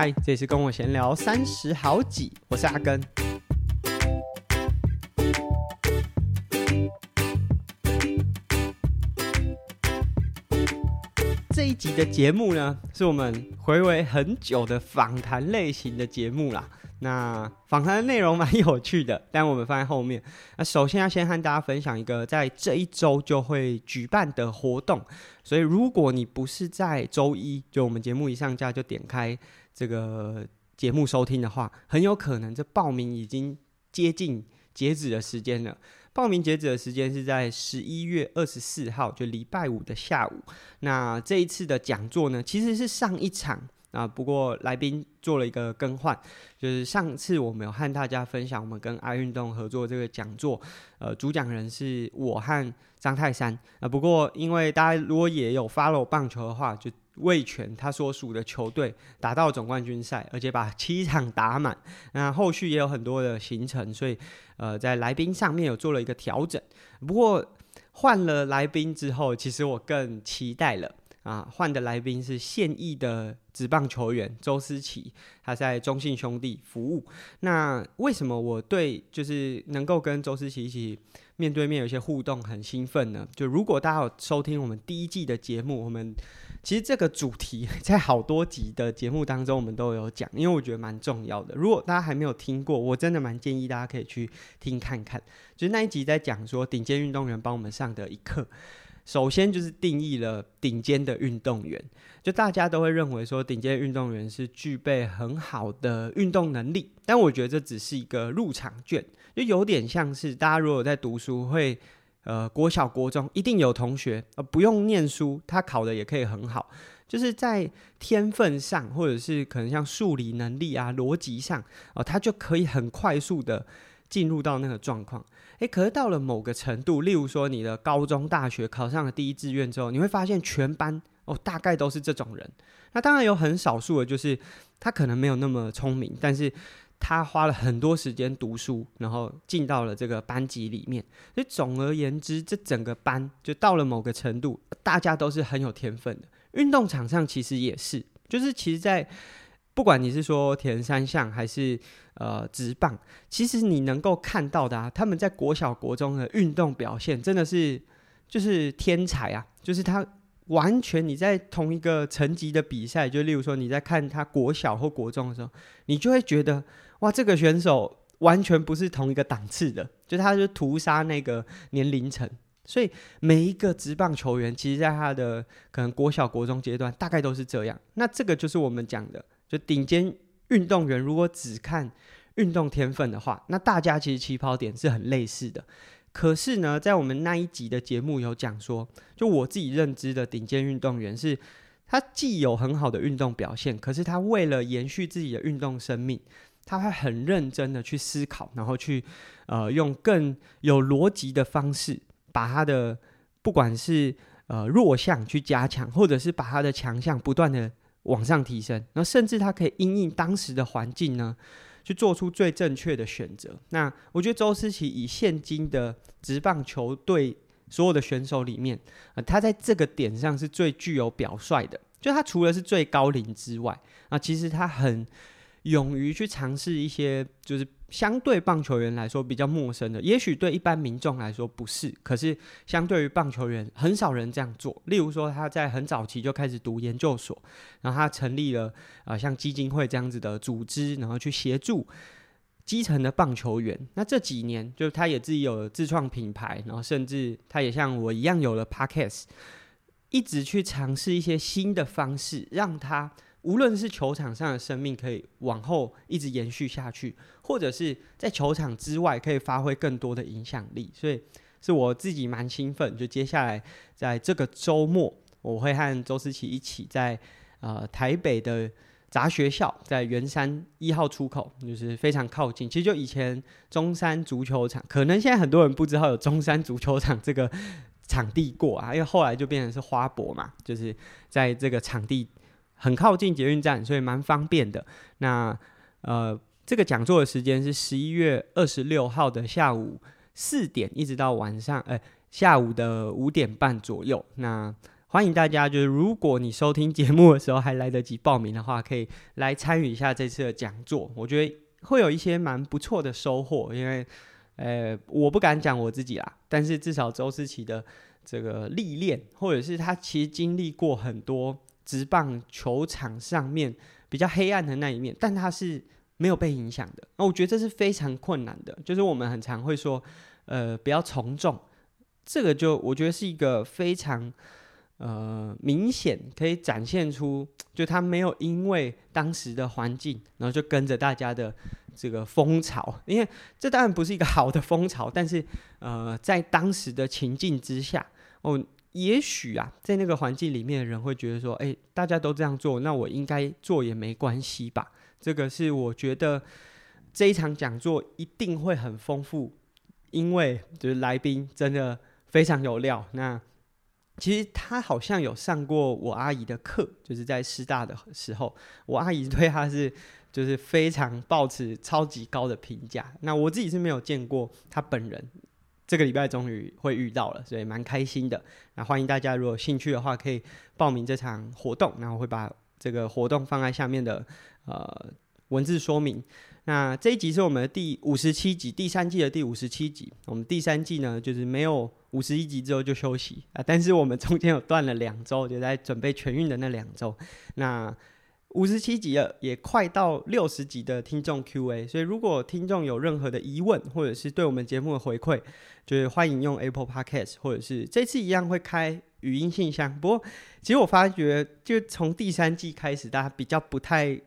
嗨，这里是跟我闲聊三十好几，我是阿根。这一集的节目呢，是我们回味很久的访谈类型的节目啦。那访谈的内容蛮有趣的，但我们放在后面。那首先要先和大家分享一个在这一周就会举办的活动，所以如果你不是在周一就我们节目一上架就点开这个节目收听的话，很有可能这报名已经接近截止的时间了。报名截止的时间是在十一月二十四号，就礼拜五的下午。那这一次的讲座呢，其实是上一场。啊，不过来宾做了一个更换，就是上次我们有和大家分享我们跟爱运动合作这个讲座，呃，主讲人是我和张泰山。啊，不过因为大家如果也有 follow 棒球的话，就味全他所属的球队打到总冠军赛，而且把七场打满。那后续也有很多的行程，所以呃，在来宾上面有做了一个调整。不过换了来宾之后，其实我更期待了。啊，换的来宾是现役的职棒球员周思齐，他在中信兄弟服务。那为什么我对就是能够跟周思齐一起面对面有一些互动很兴奋呢？就如果大家有收听我们第一季的节目，我们其实这个主题 在好多集的节目当中我们都有讲，因为我觉得蛮重要的。如果大家还没有听过，我真的蛮建议大家可以去听看看。就是那一集在讲说顶尖运动员帮我们上的一课。首先就是定义了顶尖的运动员，就大家都会认为说顶尖运动员是具备很好的运动能力，但我觉得这只是一个入场券，就有点像是大家如果在读书会，呃，国小国中一定有同学呃不用念书，他考的也可以很好，就是在天分上或者是可能像数理能力啊、逻辑上哦，他就可以很快速的进入到那个状况。诶，可是到了某个程度，例如说你的高中、大学考上了第一志愿之后，你会发现全班哦，大概都是这种人。那当然有很少数的，就是他可能没有那么聪明，但是他花了很多时间读书，然后进到了这个班级里面。所以总而言之，这整个班就到了某个程度，大家都是很有天分的。运动场上其实也是，就是其实，在。不管你是说铁人三项还是呃直棒，其实你能够看到的啊，他们在国小国中的运动表现真的是就是天才啊！就是他完全你在同一个层级的比赛，就例如说你在看他国小或国中的时候，你就会觉得哇，这个选手完全不是同一个档次的，就他就屠杀那个年龄层。所以每一个职棒球员，其实在他的可能国小国中阶段，大概都是这样。那这个就是我们讲的。就顶尖运动员，如果只看运动天分的话，那大家其实起跑点是很类似的。可是呢，在我们那一集的节目有讲说，就我自己认知的顶尖运动员是，他既有很好的运动表现，可是他为了延续自己的运动生命，他会很认真的去思考，然后去呃用更有逻辑的方式，把他的不管是呃弱项去加强，或者是把他的强项不断的。往上提升，那甚至他可以因应当时的环境呢，去做出最正确的选择。那我觉得周思齐以现今的职棒球队所有的选手里面，呃，他在这个点上是最具有表率的。就他除了是最高龄之外，啊，其实他很勇于去尝试一些，就是。相对棒球员来说比较陌生的，也许对一般民众来说不是，可是相对于棒球员，很少人这样做。例如说，他在很早期就开始读研究所，然后他成立了啊、呃、像基金会这样子的组织，然后去协助基层的棒球员。那这几年，就他也自己有了自创品牌，然后甚至他也像我一样有了 Podcast，一直去尝试一些新的方式，让他。无论是球场上的生命可以往后一直延续下去，或者是在球场之外可以发挥更多的影响力，所以是我自己蛮兴奋。就接下来在这个周末，我会和周思齐一起在呃台北的杂学校，在圆山一号出口，就是非常靠近。其实就以前中山足球场，可能现在很多人不知道有中山足球场这个场地过啊，因为后来就变成是花博嘛，就是在这个场地。很靠近捷运站，所以蛮方便的。那呃，这个讲座的时间是十一月二十六号的下午四点，一直到晚上，呃，下午的五点半左右。那欢迎大家，就是如果你收听节目的时候还来得及报名的话，可以来参与一下这次的讲座。我觉得会有一些蛮不错的收获，因为呃，我不敢讲我自己啦，但是至少周思齐的这个历练，或者是他其实经历过很多职棒球场上面比较黑暗的那一面，但他是。没有被影响的，那我觉得这是非常困难的。就是我们很常会说，呃，不要从众，这个就我觉得是一个非常呃明显可以展现出，就他没有因为当时的环境，然后就跟着大家的这个风潮，因为这当然不是一个好的风潮，但是呃，在当时的情境之下，哦，也许啊，在那个环境里面的人会觉得说，哎，大家都这样做，那我应该做也没关系吧。这个是我觉得这一场讲座一定会很丰富，因为就是来宾真的非常有料。那其实他好像有上过我阿姨的课，就是在师大的时候，我阿姨对他是就是非常抱持超级高的评价。那我自己是没有见过他本人，这个礼拜终于会遇到了，所以蛮开心的。那欢迎大家如果有兴趣的话，可以报名这场活动，然后我会把这个活动放在下面的。呃，文字说明。那这一集是我们的第五十七集，第三季的第五十七集。我们第三季呢，就是没有五十一集之后就休息啊，但是我们中间有断了两周，就在准备全运的那两周。那五十七集了，也快到六十集的听众 Q&A，所以如果听众有任何的疑问，或者是对我们节目的回馈，就是欢迎用 Apple Podcast，或者是这次一样会开语音信箱。不过，其实我发觉，就从第三季开始，大家比较不太。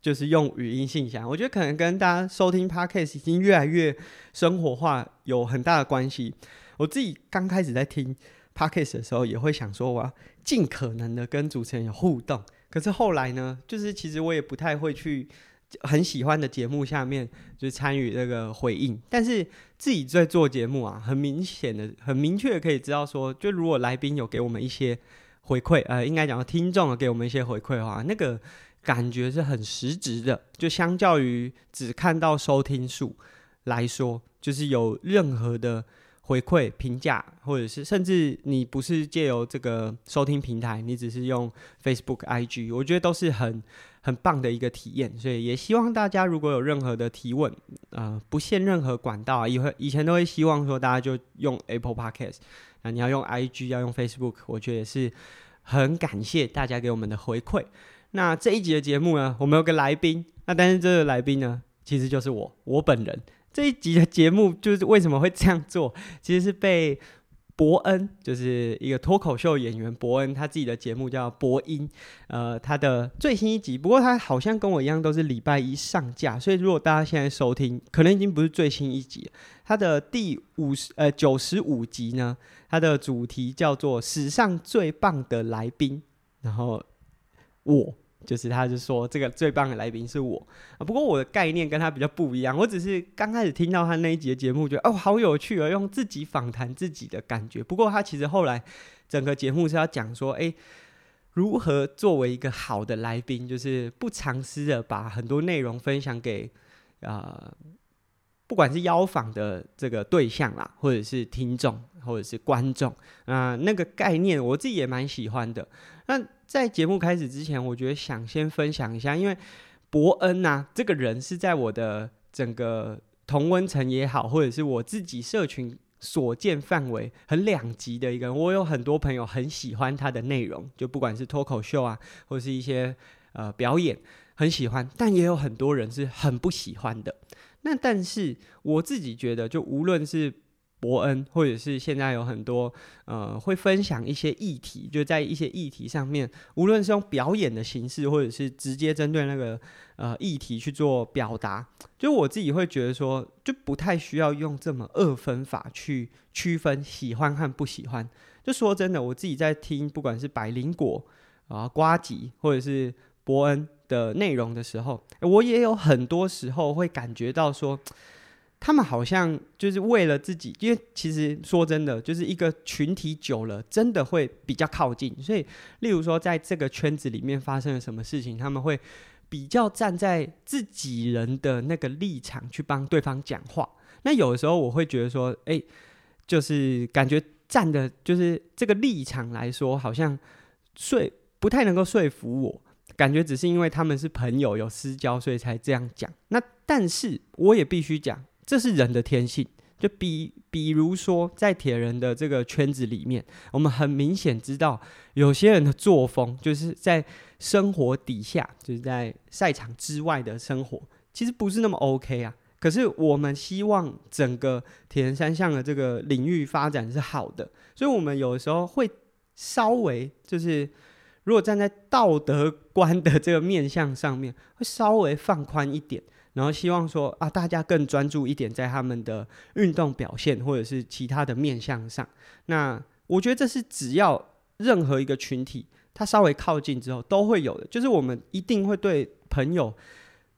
就是用语音信箱，我觉得可能跟大家收听 Podcast 已经越来越生活化有很大的关系。我自己刚开始在听 Podcast 的时候，也会想说我要尽可能的跟主持人有互动。可是后来呢，就是其实我也不太会去很喜欢的节目下面就参与那个回应。但是自己在做节目啊，很明显的、很明确可以知道说，就如果来宾有给我们一些回馈，呃，应该讲听众给我们一些回馈的话，那个。感觉是很实质的，就相较于只看到收听数来说，就是有任何的回馈评价，或者是甚至你不是借由这个收听平台，你只是用 Facebook、IG，我觉得都是很很棒的一个体验。所以也希望大家如果有任何的提问，呃，不限任何管道啊，以后以前都会希望说大家就用 Apple Podcast，那你要用 IG，要用 Facebook，我觉得也是很感谢大家给我们的回馈。那这一集的节目呢，我们有个来宾，那但是这个来宾呢，其实就是我，我本人。这一集的节目就是为什么会这样做，其实是被伯恩，就是一个脱口秀演员伯恩，他自己的节目叫伯音，呃，他的最新一集，不过他好像跟我一样都是礼拜一上架，所以如果大家现在收听，可能已经不是最新一集，他的第五十呃九十五集呢，他的主题叫做史上最棒的来宾，然后。我就是，他就说这个最棒的来宾是我啊。不过我的概念跟他比较不一样，我只是刚开始听到他那一集的节目，觉得哦好有趣啊，用自己访谈自己的感觉。不过他其实后来整个节目是要讲说，诶，如何作为一个好的来宾，就是不藏私的把很多内容分享给啊。不管是邀访的这个对象啦，或者是听众，或者是观众，啊、那个概念我自己也蛮喜欢的。那在节目开始之前，我觉得想先分享一下，因为伯恩呐、这个人是在我的整个同温层也好，或者是我自己社群所见范围很两极的一个人。我有很多朋友很喜欢他的内容，就不管是脱口秀啊，或是一些呃表演，很喜欢，但也有很多人是很不喜欢的。那但是我自己觉得，就无论是伯恩，或者是现在有很多呃会分享一些议题，就在一些议题上面，无论是用表演的形式，或者是直接针对那个呃议题去做表达，就我自己会觉得说，就不太需要用这么二分法去区分喜欢和不喜欢。就说真的，我自己在听，不管是百灵果啊、瓜吉，或者是伯恩。的内容的时候，我也有很多时候会感觉到说，他们好像就是为了自己，因为其实说真的，就是一个群体久了，真的会比较靠近。所以，例如说，在这个圈子里面发生了什么事情，他们会比较站在自己人的那个立场去帮对方讲话。那有的时候，我会觉得说，哎，就是感觉站的，就是这个立场来说，好像说不太能够说服我。感觉只是因为他们是朋友，有私交，所以才这样讲。那但是我也必须讲，这是人的天性。就比比如说，在铁人的这个圈子里面，我们很明显知道，有些人的作风，就是在生活底下，就是在赛场之外的生活，其实不是那么 OK 啊。可是我们希望整个铁人三项的这个领域发展是好的，所以我们有时候会稍微就是。如果站在道德观的这个面向上面，会稍微放宽一点，然后希望说啊，大家更专注一点在他们的运动表现或者是其他的面向上。那我觉得这是只要任何一个群体，他稍微靠近之后都会有的，就是我们一定会对朋友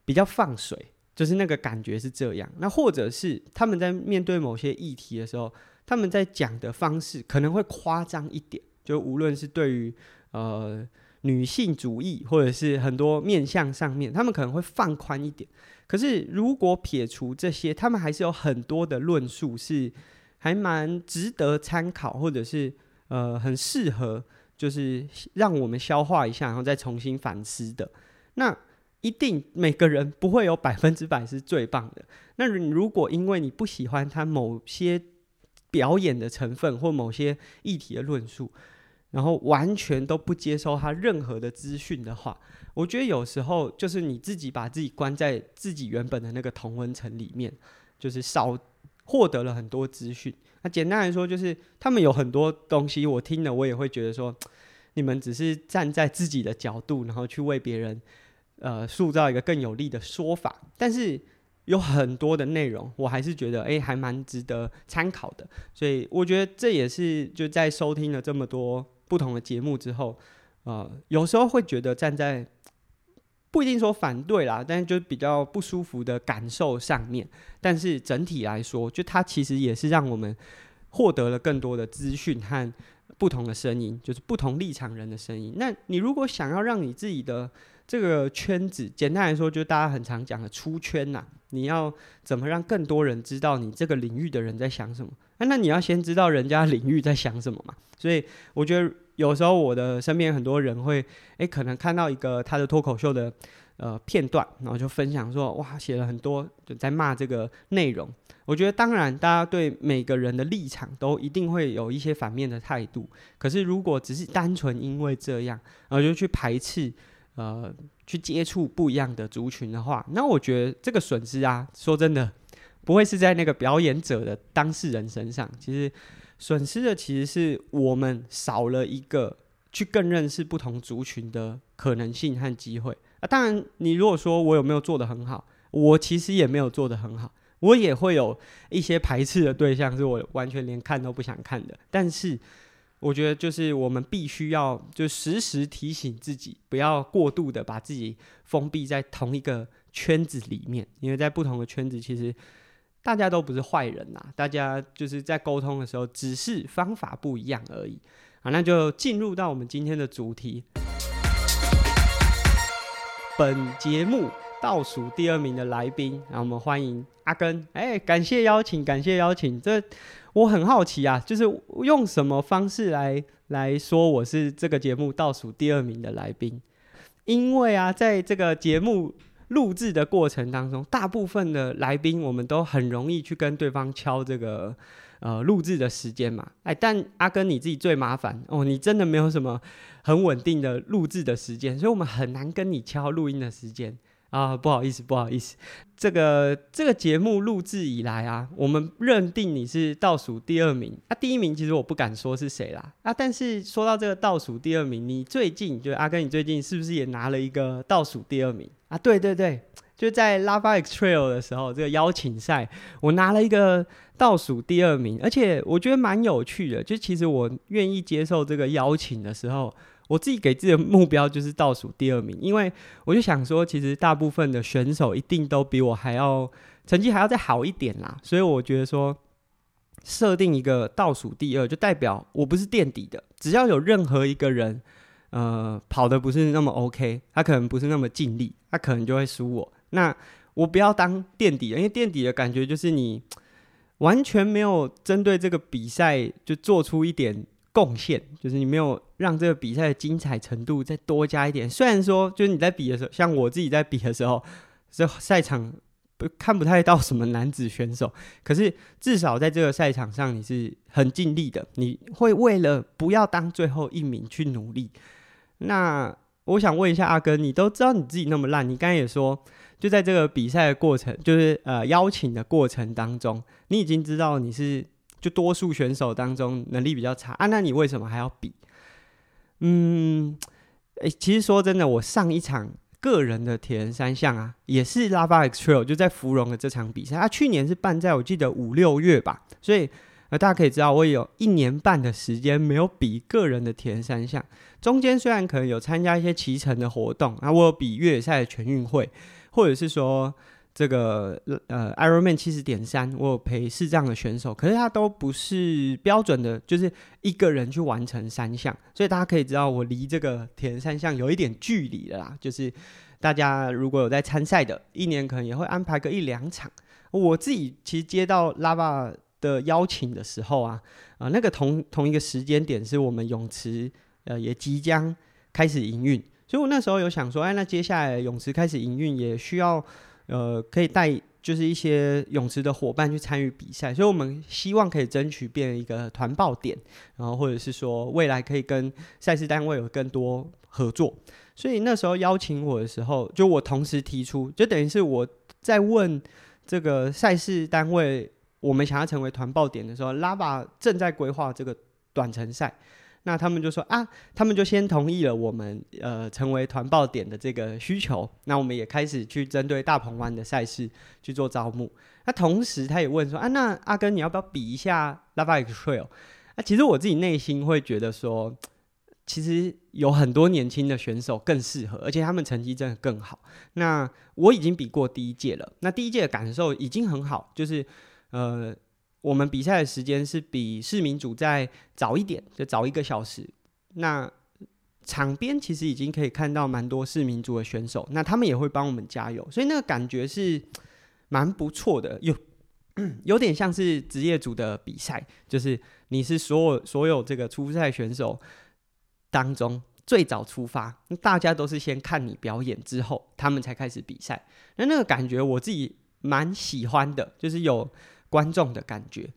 比较放水，就是那个感觉是这样。那或者是他们在面对某些议题的时候，他们在讲的方式可能会夸张一点，就无论是对于。呃，女性主义或者是很多面向上面，他们可能会放宽一点。可是如果撇除这些，他们还是有很多的论述是还蛮值得参考，或者是呃很适合，就是让我们消化一下，然后再重新反思的。那一定每个人不会有百分之百是最棒的。那如果因为你不喜欢他某些表演的成分或某些议题的论述，然后完全都不接收他任何的资讯的话，我觉得有时候就是你自己把自己关在自己原本的那个同温层里面，就是少获得了很多资讯。那简单来说，就是他们有很多东西我听了，我也会觉得说，你们只是站在自己的角度，然后去为别人呃塑造一个更有利的说法。但是有很多的内容，我还是觉得诶，还蛮值得参考的。所以我觉得这也是就在收听了这么多。不同的节目之后，呃，有时候会觉得站在不一定说反对啦，但是就比较不舒服的感受上面。但是整体来说，就它其实也是让我们获得了更多的资讯和不同的声音，就是不同立场人的声音。那你如果想要让你自己的这个圈子，简单来说，就大家很常讲的出圈呐、你要怎么让更多人知道你这个领域的人在想什么？啊、那你要先知道人家领域在想什么嘛。所以我觉得有时候我的身边很多人会，诶、可能看到一个他的脱口秀的呃片段，然后就分享说，哇，写了很多就在骂这个内容。我觉得当然，大家对每个人的立场都一定会有一些反面的态度。可是如果只是单纯因为这样，然后就去排斥。呃，去接触不一样的族群的话，那我觉得这个损失啊，说真的，不会是在那个表演者的当事人身上。其实损失的其实是我们少了一个去更认识不同族群的可能性和机会啊。当然，你如果说我有没有做得很好，我其实也没有做得很好，我也会有一些排斥的对象，是我完全连看都不想看的。但是。我觉得就是我们必须要就时时提醒自己，不要过度的把自己封闭在同一个圈子里面，因为在不同的圈子，其实大家都不是坏人呐，大家就是在沟通的时候，只是方法不一样而已。好，那就进入到我们今天的主题。本节目倒数第二名的来宾，让我们欢迎阿根。哎，感谢邀请，感谢邀请。这。我很好奇啊，就是用什么方式来来说我是这个节目倒数第二名的来宾？因为啊，在这个节目录制的过程当中，大部分的来宾我们都很容易去跟对方敲这个呃录制的时间嘛。哎，但阿根你自己最麻烦哦，你真的没有什么很稳定的录制的时间，所以我们很难跟你敲录音的时间。啊，不好意思，不好意思，这个这个节目录制以来啊，我们认定你是倒数第二名啊，第一名其实我不敢说是谁啦啊，但是说到这个倒数第二名，你最近就阿根，你最近是不是也拿了一个倒数第二名啊？对对对，就在 Lava X Trail 的时候，这个邀请赛，我拿了一个倒数第二名，而且我觉得蛮有趣的，就其实我愿意接受这个邀请的时候。我自己给自己的目标就是倒数第二名，因为我就想说，其实大部分的选手一定都比我还要成绩还要再好一点啦，所以我觉得说设定一个倒数第二，就代表我不是垫底的。只要有任何一个人，呃，跑得不是那么 OK，他可能不是那么尽力，他可能就会输我。那我不要当垫底，因为垫底的感觉就是你。完全没有针对这个比赛就做出一点贡献，就是你没有让这个比赛的精彩程度再多加一点。虽然说，就是你在比的时候，像我自己在比的时候，这赛场。不看不太到什么男子选手，可是至少在这个赛场上你是很尽力的，你会为了不要当最后一名去努力。那我想问一下阿哥，你都知道你自己那么烂，你刚才也说，就在这个比赛的过程，就是呃邀请的过程当中，你已经知道你是就多数选手当中能力比较差啊，那你为什么还要比？嗯，诶，其实说真的，我上一场。个人的铁人三项啊，也是 Lava X Trail 就在芙蓉的这场比赛，他、啊、去年是办在我记得五六月吧，所以呃大家可以知道，我有一年半的时间没有比个人的铁人三项，中间虽然可能有参加一些骑乘的活动，啊，我有比越野赛的全运会，或者是说。这个呃，Ironman 七十点三，我有陪视障的选手，可是他都不是标准的，就是一个人去完成三项，所以大家可以知道我离这个铁人三项有一点距离了啦。就是大家如果有在参赛的，一年可能也会安排个一两场。我自己其实接到 Lava 的邀请的时候啊，啊、那个同同一个时间点是我们泳池呃也即将开始营运，所以我那时候有想说，哎，那接下来泳池开始营运也需要。呃，可以带就是一些泳池的伙伴去参与比赛，所以我们希望可以争取变一个团报点，然后或者是说未来可以跟赛事单位有更多合作。所以那时候邀请我的时候，就我同时提出，就等于是我在问这个赛事单位，我们想要成为团报点的时候拉巴正在规划这个短程赛。那他们就说啊，他们就先同意了我们呃成为团报点的这个需求。那我们也开始去针对大鹏湾的赛事去做招募。那同时他也问说啊，那阿根你要不要比一下 Lava X Trail？那其实我自己内心会觉得说，其实有很多年轻的选手更适合，而且他们成绩真的更好。那我已经比过第一届了，那第一届的感受已经很好，就是呃。我们比赛的时间是比市民组再早一点，就早一个小时。那场边其实已经可以看到蛮多市民组的选手，那他们也会帮我们加油，所以那个感觉是蛮不错的，有 有点像是职业组的比赛，就是你是所有所有这个初赛选手当中最早出发，大家都是先看你表演之后，他们才开始比赛。那那个感觉我自己蛮喜欢的，就是有。观众的感觉，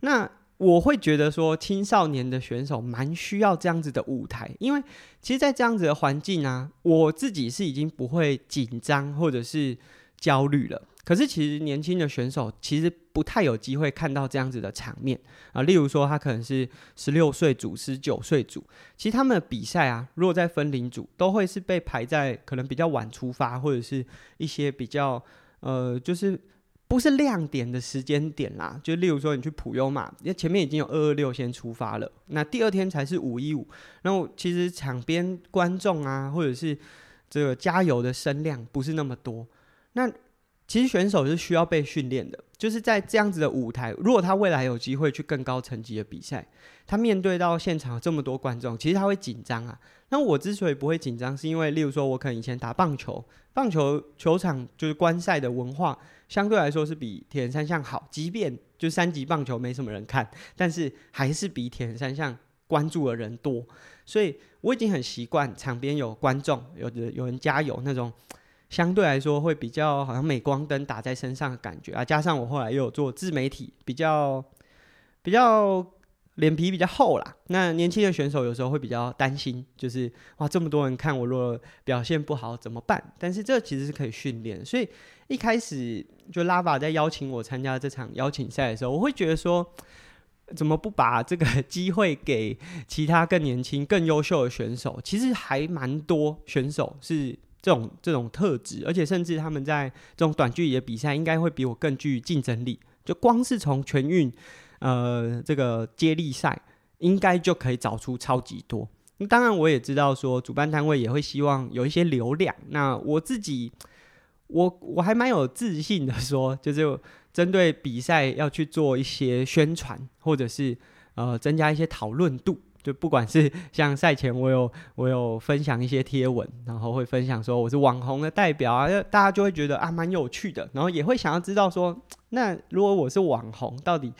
那我会觉得说，青少年的选手蛮需要这样子的舞台，因为其实，在这样子的环境啊，我自己是已经不会紧张或者是焦虑了。可是，其实年轻的选手其实不太有机会看到这样子的场面啊。例如说，他可能是十六岁组、十九岁组，其实他们的比赛啊，如果在分龄组，都会是被排在可能比较晚出发，或者是一些比较呃，就是。不是亮点的时间点啦，就例如说你去普优嘛，因为前面已经有二二六先出发了，那第二天才是五一五。然后其实场边观众啊，或者是这个加油的声量不是那么多。那其实选手是需要被训练的，就是在这样子的舞台，如果他未来有机会去更高层级的比赛，他面对到现场这么多观众，其实他会紧张啊。那我之所以不会紧张，是因为例如说我可能以前打棒球，棒球球场就是观赛的文化。相对来说是比铁人三项好，即便就三级棒球没什么人看，但是还是比铁人三项关注的人多，所以我已经很习惯场边有观众，有的有人加油那种，相对来说会比较好像镁光灯打在身上的感觉啊，加上我后来又有做自媒体，比较比较。脸皮比较厚啦，那年轻的选手有时候会比较担心，就是哇，这么多人看我，如果表现不好怎么办？但是这其实是可以训练，所以一开始就拉法在邀请我参加这场邀请赛的时候，我会觉得说，怎么不把这个 机会给其他更年轻、更优秀的选手？其实还蛮多选手是这种这种特质，而且甚至他们在这种短距离的比赛，应该会比我更具竞争力。就光是从全运。呃，这个接力赛应该就可以找出超级多。当然，我也知道说主办单位也会希望有一些流量。那我自己，我我还蛮有自信的说，就是针对比赛要去做一些宣传，或者是呃增加一些讨论度。就不管是像赛前我有我有分享一些贴文，然后会分享说我是网红的代表啊，大家就会觉得啊蛮有趣的，然后也会想要知道说。那如果我是网红，到底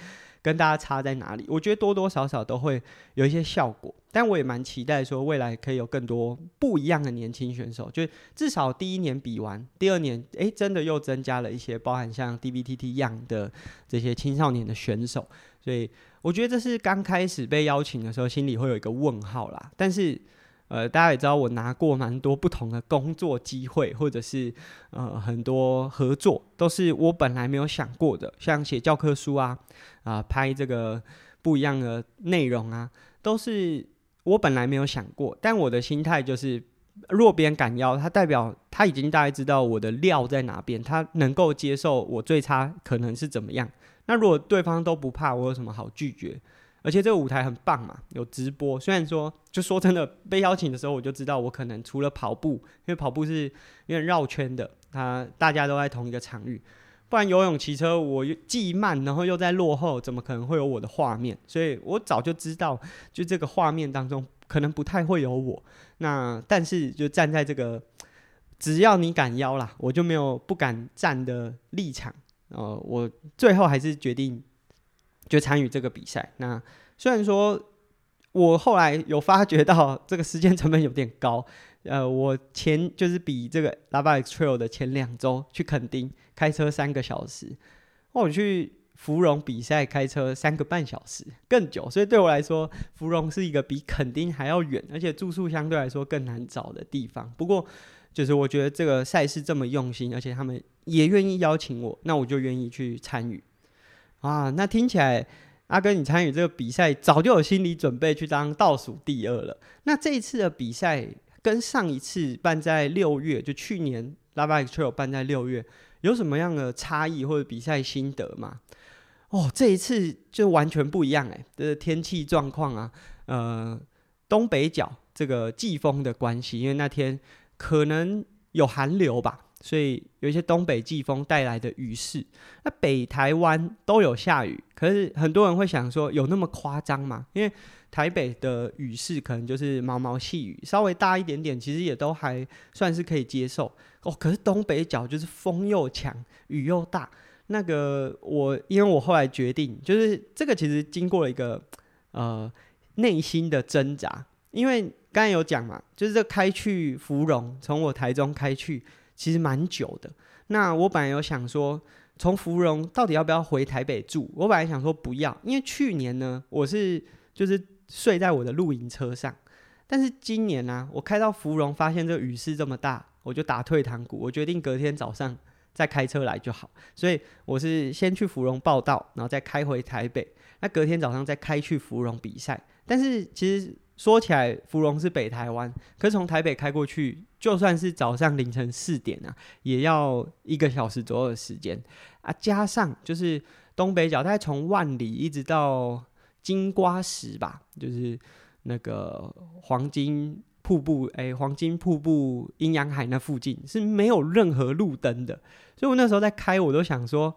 跟大家差在哪里？我觉得多多少少都会有一些效果。但我也蛮期待说未来可以有更多不一样的年轻选手，就至少第一年比完，第二年诶，真的又增加了一些，包含像 D B T T 一样的这些青少年的选手。所以我觉得这是刚开始被邀请的时候，心里会有一个问号啦。但是。呃，大家也知道我拿过蛮多不同的工作机会，或者是呃很多合作，都是我本来没有想过的，像写教科书啊，啊、拍这个不一样的内容啊，都是我本来没有想过。但我的心态就是，若别人敢邀，他代表他已经大概知道我的料在哪边，他能够接受我最差可能是怎么样。那如果对方都不怕，我有什么好拒绝？而且这个舞台很棒嘛，有直播。虽然说，就说真的，被邀请的时候我就知道，我可能除了跑步，因为跑步是有点绕圈的，他大家都在同一个场域。不然游泳、骑车，我既慢，然后又在落后，怎么可能会有我的画面？所以我早就知道，就这个画面当中可能不太会有我。那但是就站在这个，只要你敢邀啦，我就没有不敢站的立场。呃，我最后还是决定。就参与这个比赛。那虽然说，我后来有发觉到这个时间成本有点高。呃，我前就是比这个 Lava X Trail 的前两周去垦丁开车三个小时，我去芙蓉比赛开车三个半小时更久。所以对我来说，芙蓉是一个比垦丁还要远，而且住宿相对来说更难找的地方。不过，就是我觉得这个赛事这么用心，而且他们也愿意邀请我，那我就愿意去参与。啊，那听起来阿哥你参与这个比赛，早就有心理准备去当倒数第二了。那这一次的比赛跟上一次办在六月，就去年 Lava X Trail 办在六月，有什么样的差异或者比赛心得吗？哦，这一次就完全不一样哎，这个天气状况啊，呃，东北角这个季风的关系，因为那天可能有寒流吧。所以有一些东北季风带来的雨势，那北台湾都有下雨，可是很多人会想说，有那么夸张吗？因为台北的雨势可能就是毛毛细雨，稍微大一点点，其实也都还算是可以接受哦。可是东北角就是风又强，雨又大，那个我因为我后来决定，就是这个其实经过了一个呃内心的挣扎，因为刚才有讲嘛，就是这开去芙蓉，从我台中开去。其实蛮久的。那我本来有想说，从芙蓉到底要不要回台北住？我本来想说不要，因为去年呢，我是就是睡在我的露营车上。但是今年呢、我开到芙蓉，发现这个雨势这么大，我就打退堂鼓，我决定隔天早上再开车来就好。所以我是先去芙蓉报到，然后再开回台北。那隔天早上再开去芙蓉比赛。但是其实。说起来，芙蓉是北台湾，可是从台北开过去，就算是早上凌晨四点啊，也要一个小时左右的时间啊。加上就是东北角，大概从万里一直到金瓜石吧，就是那个黄金瀑布，哎、黄金瀑布阴阳海那附近是没有任何路灯的，所以我那时候在开，我都想说，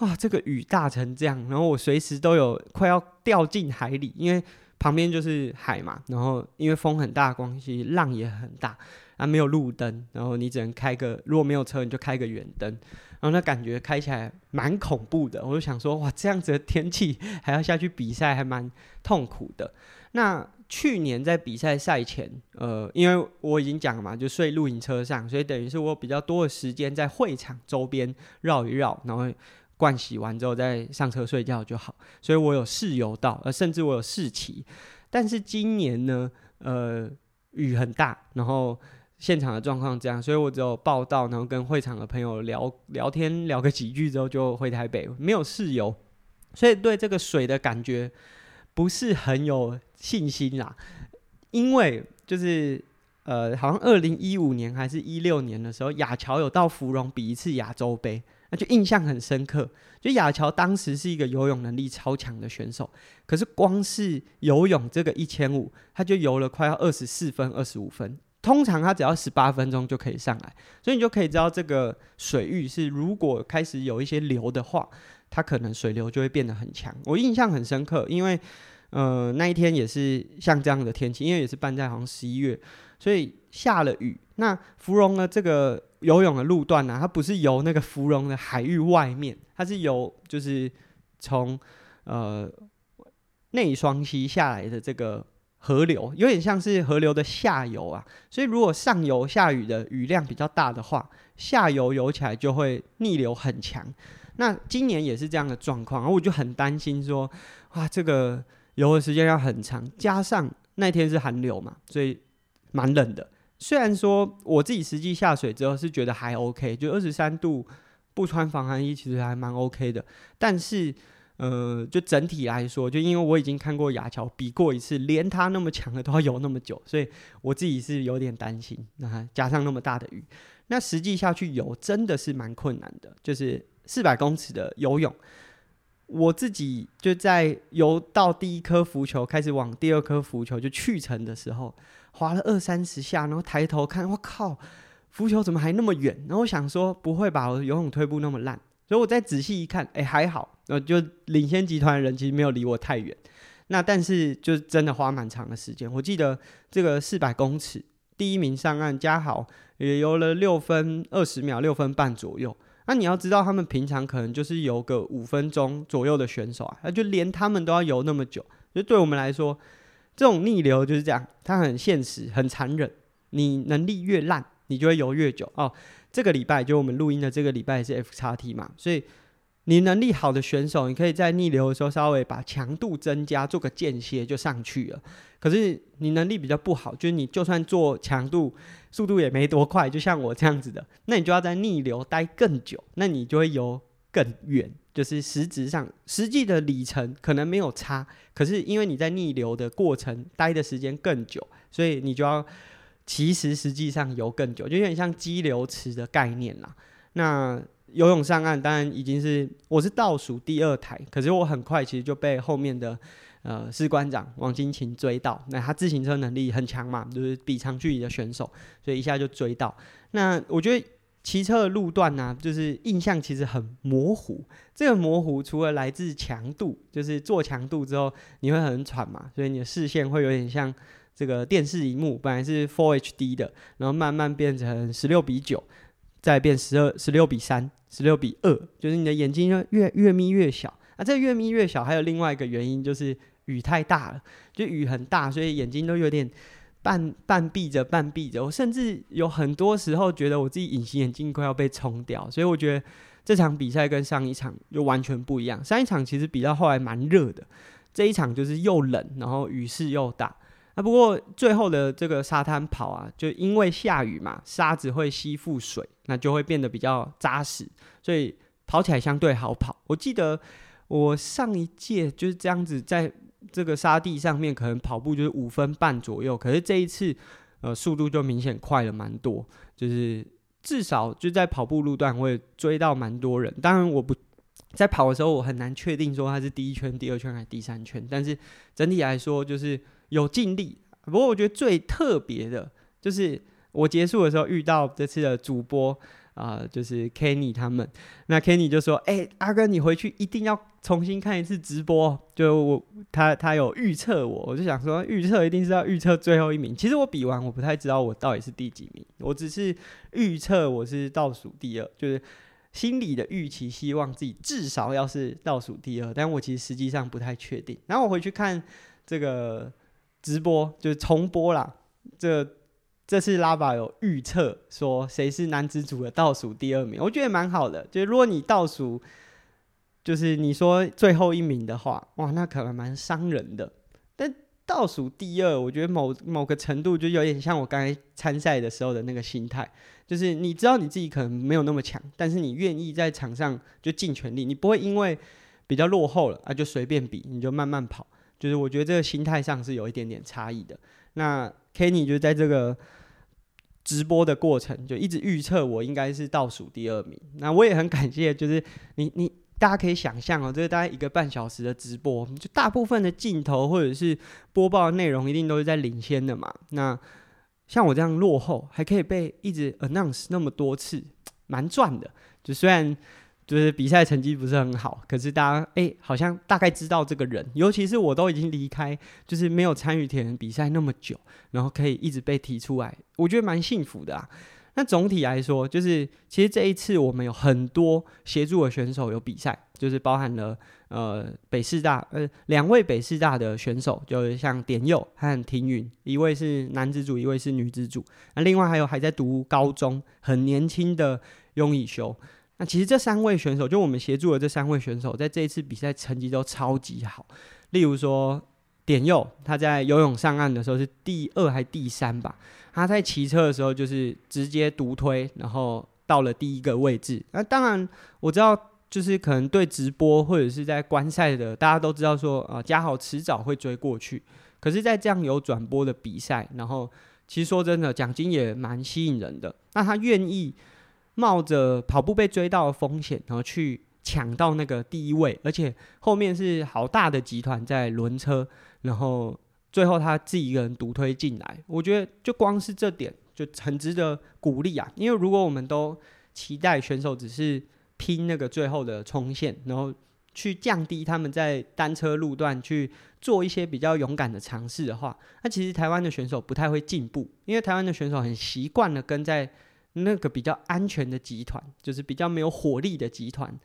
哇，这个雨大成这样，然后我随时都有快要掉进海里，因为。旁边就是海嘛，然后因为风很大，关系浪也很大，啊，没有路灯，然后你只能开个，如果没有车，你就开个远灯，然后那感觉开起来蛮恐怖的。我就想说，哇，这样子的天气还要下去比赛，还蛮痛苦的。那去年在比赛赛前，呃，因为我已经讲了嘛，就睡露营车上，所以等于是我比较多的时间在会场周边绕一绕，然后。灌洗完之后再上车睡觉就好，所以我有试游到，呃，甚至我有试骑。但是今年呢，呃，雨很大，然后现场的状况这样，所以我只有报道，然后跟会场的朋友聊聊天，聊个几句之后就回台北，没有试游，所以对这个水的感觉不是很有信心啦。因为就是呃，好像二零一五年还是一六年的时候，亚乔有到芙蓉比一次亚洲杯。那就印象很深刻，就亚乔当时是一个游泳能力超强的选手，可是光是游泳这个一千五，他就游了快要二十四分、二十五分。通常他只要十八分钟就可以上来，所以你就可以知道这个水域是如果开始有一些流的话，它可能水流就会变得很强。我印象很深刻，因为呃，那一天也是像这样的天气，因为也是办在好像十一月，所以下了雨。那芙蓉的这个游泳的路段呢、啊，它不是游那个芙蓉的海域外面，它是游就是从呃内双溪下来的这个河流，有点像是河流的下游啊。所以如果上游下雨的雨量比较大的话，下游游起来就会逆流很强。那今年也是这样的状况，然后我就很担心说，哇，这个。游的时间要很长，加上那天是寒流嘛，所以蛮冷的。虽然说我自己实际下水之后是觉得还 OK，就二十三度不穿防寒衣其实还蛮 OK 的。但是，呃，就整体来说，就因为我已经看过亚桥比过一次，连他那么强的都要游那么久，所以我自己是有点担心。那加上那么大的雨，那实际下去游真的是蛮困难的，就是四百公尺的游泳。我自己就在游到第一颗浮球，开始往第二颗浮球就去程的时候，划了二三十下，然后抬头看，我靠，浮球怎么还那么远？然后我想说，不会吧，我游泳退步那么烂？所以我再仔细一看，哎，还好，然后就领先集团的人其实没有离我太远。那但是就真的花蛮长的时间。我记得这个四百公尺第一名上岸，嘉豪也游了六分二十秒，六分半左右。那你要知道，他们平常可能就是游个五分钟左右的选手啊，那就连他们都要游那么久，就对我们来说，这种逆流就是这样，它很现实，很残忍。你能力越烂，你就会游越久哦。这个礼拜就我们录音的这个礼拜是 F 叉 T 嘛，所以。你能力好的选手，你可以在逆流的时候稍微把强度增加，做个间歇就上去了。可是你能力比较不好，就是你就算做强度，速度也没多快，就像我这样子的，那你就要在逆流待更久，那你就会游更远。就是实质上实际的里程可能没有差，可是因为你在逆流的过程待的时间更久，所以你就要其实实际上游更久，就有点像激流池的概念啦。那游泳上岸，当然已经是我是倒数第二台，可是我很快其实就被后面的呃士官长王金琴追到。那他自行车能力很强嘛，就是比长距离的选手，所以一下就追到。那我觉得骑车的路段呢、就是印象其实很模糊。这个模糊除了来自强度，就是做强度之后你会很喘嘛，所以你的视线会有点像这个电视荧幕，本来是 Four HD 的，然后慢慢变成十六比九。再变十二、十六比三、十六比二，就是你的眼睛就越越眯越小。啊，这越眯越小，还有另外一个原因，就是雨太大了，就雨很大，所以眼睛都有点半半闭着、半闭着。我甚至有很多时候觉得我自己隐形眼镜快要被冲掉。所以我觉得这场比赛跟上一场就完全不一样。上一场其实比到后来蛮热的，这一场就是又冷，然后雨势又大。啊，不过最后的这个沙滩跑啊，就因为下雨嘛，沙子会吸附水，那就会变得比较扎实，所以跑起来相对好跑。我记得我上一届就是这样子，在这个沙地上面可能跑步就是五分半左右，可是这一次呃速度就明显快了蛮多，就是至少就在跑步路段我也追到蛮多人。当然我不在跑的时候，我很难确定说他是第一圈、第二圈还是第三圈，但是整体来说就是。有尽力，不过我觉得最特别的就是我结束的时候遇到这次的主播啊、就是 Kenny 他们。那 Kenny 就说：“哎、阿哥，你回去一定要重新看一次直播。”就我他他有预测我，我就想说预测一定是要预测最后一名。其实我比完我不太知道我到底是第几名，我只是预测我是倒数第二，就是心里的预期，希望自己至少要是倒数第二。但我其实实际上不太确定。然后我回去看这个。直播就是重播啦。这这次拉巴有预测说谁是男子组的倒数第二名，我觉得蛮好的。就是如果你倒数，就是你说最后一名的话，哇，那可能蛮伤人的。但倒数第二，我觉得某某个程度就有点像我刚才参赛的时候的那个心态，就是你知道你自己可能没有那么强，但是你愿意在场上就尽全力，你不会因为比较落后了啊就随便比，你就慢慢跑。就是我觉得这个心态上是有一点点差异的。那 Kenny 就在这个直播的过程就一直预测我应该是倒数第二名。那我也很感谢，就是你你大家可以想象哦，这个大概一个半小时的直播，就大部分的镜头或者是播报内容一定都是在领先的嘛。那像我这样落后，还可以被一直 announce 那么多次，蛮赚的。就虽然。就是比赛成绩不是很好，可是大家哎、好像大概知道这个人，尤其是我都已经离开，就是没有参与铁人比赛那么久，然后可以一直被提出来，我觉得蛮幸福的啊。那总体来说，就是其实这一次我们有很多协助的选手有比赛，就是包含了呃北师大呃两位北师大的选手，就是像典佑和庭云，一位是男子组，一位是女子组。那另外还有还在读高中很年轻的雍以修。那其实这三位选手，就我们协助的这三位选手，在这一次比赛成绩都超级好。例如说点佑，他在游泳上岸的时候是第二还第三吧。他在骑车的时候就是直接独推，然后到了第一个位置。那当然我知道，就是可能对直播或者是在观赛的，大家都知道说啊，嘉豪迟早会追过去。可是，在这样有转播的比赛，然后其实说真的，奖金也蛮吸引人的。那他愿意冒着跑步被追到的风险，然后去抢到那个第一位，而且后面是好大的集团在轮车，然后。最后他自己一个人独推进来，我觉得就光是这点就很值得鼓励啊！因为如果我们都期待选手只是拼那个最后的冲线，然后去降低他们在单车路段去做一些比较勇敢的尝试的话，那其实台湾的选手不太会进步，因为台湾的选手很习惯了跟在那个比较安全的集团，就是比较没有火力的集团。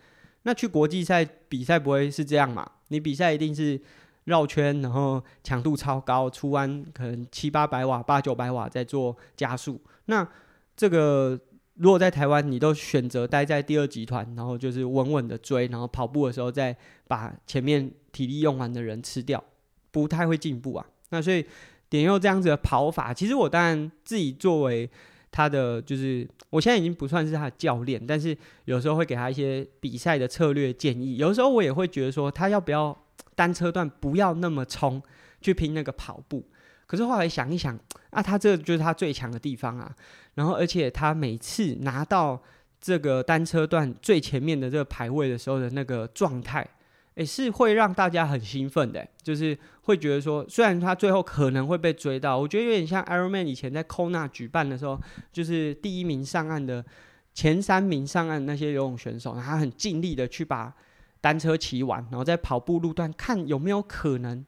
那去国际赛比赛不会是这样嘛？你比赛一定是。绕圈，然后强度超高，出弯可能七八百瓦、八九百瓦在做加速。那这个如果在台湾，你都选择待在第二集团，然后就是稳稳的追，然后跑步的时候再把前面体力用完的人吃掉，不太会进步啊。那所以点佑这样子的跑法，其实我当然自己作为他的，就是我现在已经不算是他的教练，但是有时候会给他一些比赛的策略建议。有时候我也会觉得说，他要不要？单车段不要那么冲，去拼那个跑步。可是后来想一想，啊，他这就是他最强的地方啊。然后，而且他每次拿到这个单车段最前面的这个排位的时候的那个状态，诶，是会让大家很兴奋的。就是会觉得说，虽然他最后可能会被追到，我觉得有点像 Ironman 以前在 Kona 举办的时候，就是第一名上岸的前三名上岸那些游泳选手，他很尽力的去把。单车骑完，然后在跑步路段看有没有可能，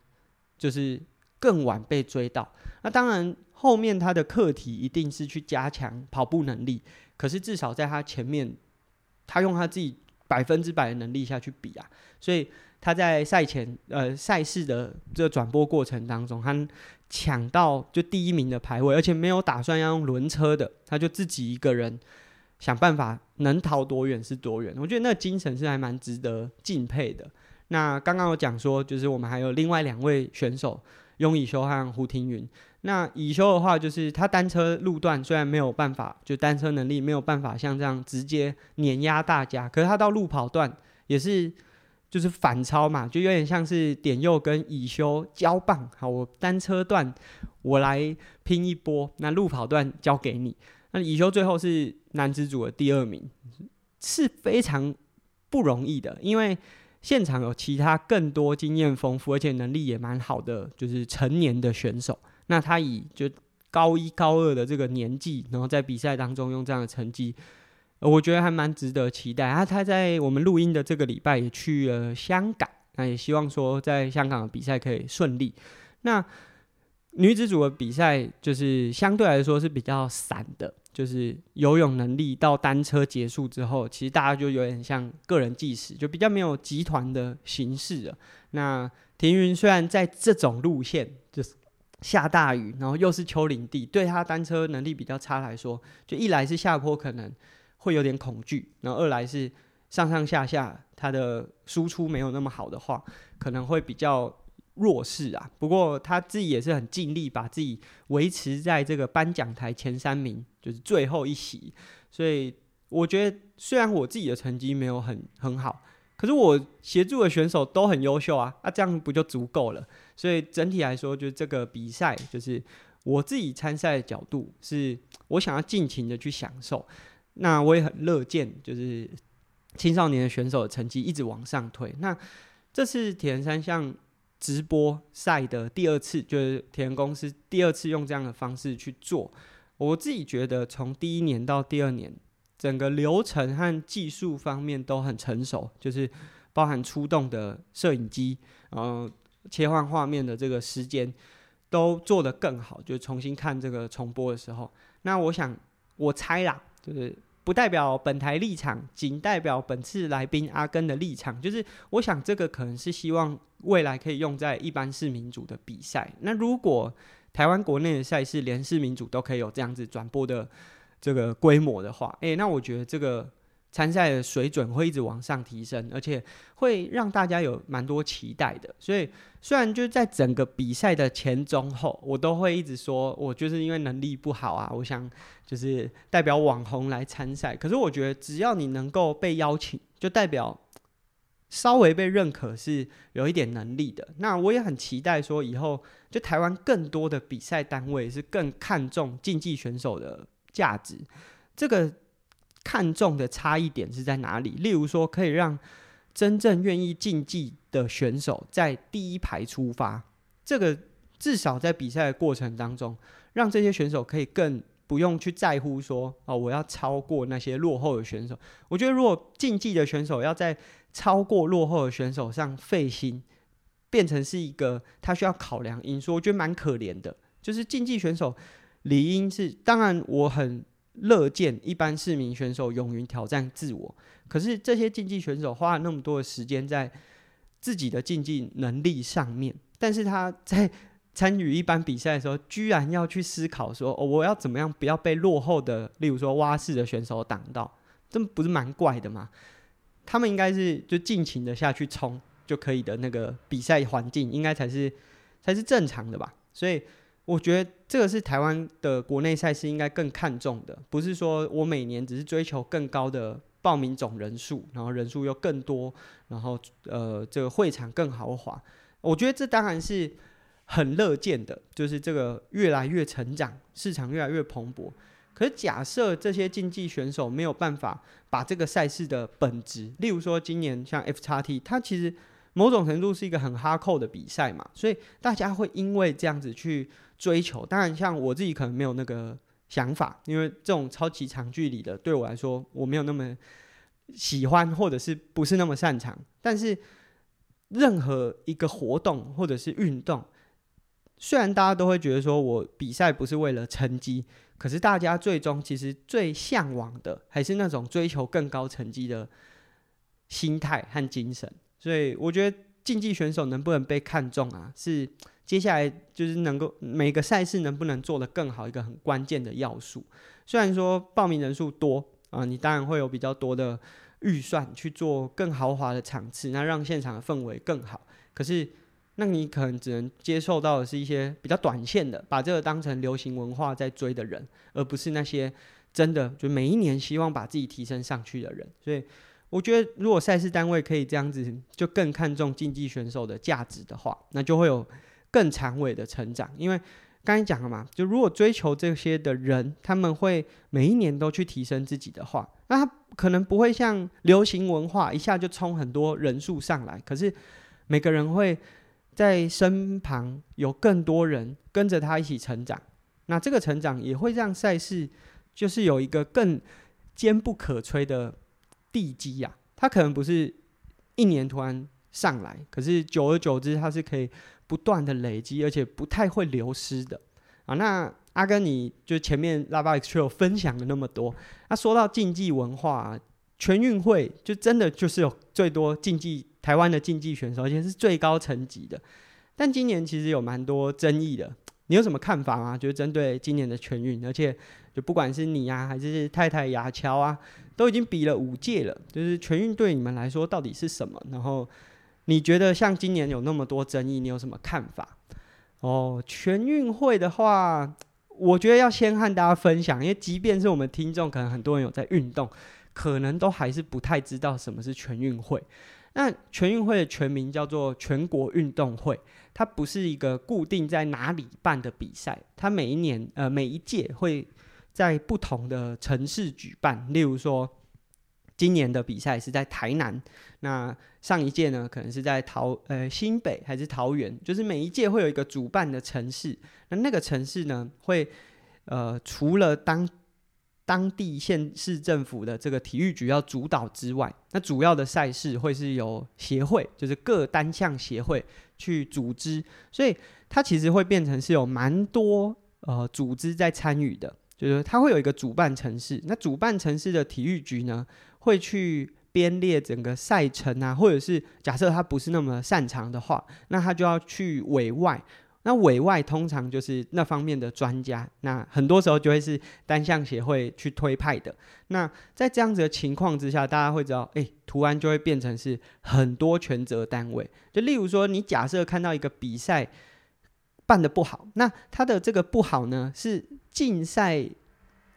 就是更晚被追到。那当然，后面他的课题一定是去加强跑步能力。可是至少在他前面，他用他自己百分之百的能力下去比啊。所以他在赛前呃赛事的这个转播过程当中，他抢到就第一名的排位，而且没有打算要用轮车的，他就自己一个人。想办法能逃多远是多远，我觉得那精神是还蛮值得敬佩的。那刚刚有讲说，就是我们还有另外两位选手，雍以修和胡廷云。那以修的话，就是他单车路段虽然没有办法，就单车能力没有办法像这样直接碾压大家，可是他到路跑段也是就是反超嘛，就有点像是点佑跟以修交棒。好，我单车段我来拼一波，那路跑段交给你。那以修最后是男子组的第二名，是非常不容易的，因为现场有其他更多经验丰富而且能力也蛮好的，就是成年的选手。那他以就高一高二的这个年纪，然后在比赛当中用这样的成绩，我觉得还蛮值得期待。啊，他在我们录音的这个礼拜也去了香港，那也希望说在香港的比赛可以顺利。那女子组的比赛就是相对来说是比较散的，就是游泳能力到单车结束之后，其实大家就有点像个人计时，就比较没有集团的形式了。那田云虽然在这种路线就是下大雨，然后又是丘陵地，对他单车能力比较差来说，就一来是下坡可能会有点恐惧，然后二来是上上下下他的输出没有那么好的话，可能会比较。弱势啊，不过他自己也是很尽力，把自己维持在这个颁奖台前三名，就是最后一席。所以我觉得，虽然我自己的成绩没有很很好，可是我协助的选手都很优秀啊，那、这样不就足够了？所以整体来说，就这个比赛，就是我自己参赛的角度，是我想要尽情的去享受。那我也很乐见，就是青少年的选手的成绩一直往上推。那这次铁人三项。直播赛的第二次，就是铁人公司第二次用这样的方式去做。我自己觉得，从第一年到第二年，整个流程和技术方面都很成熟，就是包含出动的摄影机，然后切换画面的这个时间都做得更好。就重新看这个重播的时候，那我想我猜啦，就是不代表本台立场，仅代表本次来宾阿根的立场。就是我想这个可能是希望未来可以用在一般市民组的比赛。那如果台湾国内的赛事连市民组都可以有这样子转播的这个规模的话，诶、那我觉得这个参赛的水准会一直往上提升，而且会让大家有蛮多期待的。所以虽然就在整个比赛的前中后，我都会一直说我就是因为能力不好啊，我想就是代表网红来参赛。可是我觉得只要你能够被邀请，就代表。稍微被认可是有一点能力的，那我也很期待说以后就台湾更多的比赛单位是更看重竞技选手的价值。这个看重的差异点是在哪里？例如说，可以让真正愿意竞技的选手在第一排出发，这个至少在比赛的过程当中，让这些选手可以更不用去在乎说哦，我要超过那些落后的选手。我觉得如果竞技的选手要在超过落后的选手上费心，变成是一个他需要考量因素，我觉得蛮可怜的。就是竞技选手理应是，当然我很乐见一般市民选手勇于挑战自我，可是这些竞技选手花了那么多的时间在自己的竞技能力上面，但是他在参与一般比赛的时候，居然要去思考说，哦，我要怎么样不要被落后的，例如说蛙式的选手挡到，这不是蛮怪的吗？他们应该是就尽情的下去冲就可以的那个比赛环境，应该才是才是正常的吧。所以我觉得这个是台湾的国内赛事应该更看重的，不是说我每年只是追求更高的报名总人数，然后人数又更多，然后呃这个会场更豪华。我觉得这当然是很乐见的，就是这个越来越成长，市场越来越蓬勃。可是，假设这些竞技选手没有办法把这个赛事的本质，例如说今年像 FXT，它其实某种程度是一个很哈扣的比赛嘛，所以大家会因为这样子去追求。当然，像我自己可能没有那个想法，因为这种超级长距离的对我来说，我没有那么喜欢，或者是不是那么擅长。但是，任何一个活动或者是运动，虽然大家都会觉得说我比赛不是为了成绩。可是大家最终其实最向往的还是那种追求更高成绩的心态和精神，所以我觉得竞技选手能不能被看中啊，是接下来就是能够每个赛事能不能做得更好一个很关键的要素。虽然说报名人数多啊，你当然会有比较多的预算去做更豪华的场次，那让现场的氛围更好。可是。那你可能只能接受到的是一些比较短线的，把这个当成流行文化在追的人，而不是那些真的就每一年希望把自己提升上去的人。所以，我觉得如果赛事单位可以这样子，就更看重竞技选手的价值的话，那就会有更长尾的成长。因为刚才讲了嘛，就如果追求这些的人，他们会每一年都去提升自己的话，那他可能不会像流行文化一下就冲很多人数上来，可是每个人会。在身旁有更多人跟着他一起成长，那这个成长也会让赛事就是有一个更坚不可摧的地基呀。它可能不是一年突然上来，可是久而久之，它是可以不断的累积，而且不太会流失的啊。那阿根，你就前面 Lava Extreme 分享了那么多，那说到竞技文化，全运会就真的就是有最多竞技。台湾的竞技选手，而且是最高层级的。但今年其实有蛮多争议的，你有什么看法吗？就是针对今年的全运，而且就不管是你呀、啊，还是太太雅乔啊，都已经比了五届了。就是全运对你们来说到底是什么？然后你觉得像今年有那么多争议，你有什么看法？哦，全运会的话，我觉得要先和大家分享，因为即便是我们听众，可能很多人有在运动，可能都还是不太知道什么是全运会。那全运会的全名叫做全国运动会，它不是一个固定在哪里办的比赛，它每一年呃每一届会在不同的城市举办。例如说，今年的比赛是在台南，那上一届呢可能是在桃呃新北还是桃园，就是每一届会有一个主办的城市，那那个城市呢会呃除了当当地县市政府的这个体育局要主导之外，那主要的赛事会是由协会，就是各单项协会去组织，所以它其实会变成是有蛮多呃组织在参与的，就是它会有一个主办城市，那主办城市的体育局呢会去编列整个赛程啊，或者是假设他不是那么擅长的话，那他就要去委外。那委外通常就是那方面的专家，那很多时候就会是单项协会去推派的。那在这样子的情况之下，大家会知道，哎、欸，突然就会变成是很多权责单位。就例如说，你假设看到一个比赛办得不好，那他的这个不好呢，是竞赛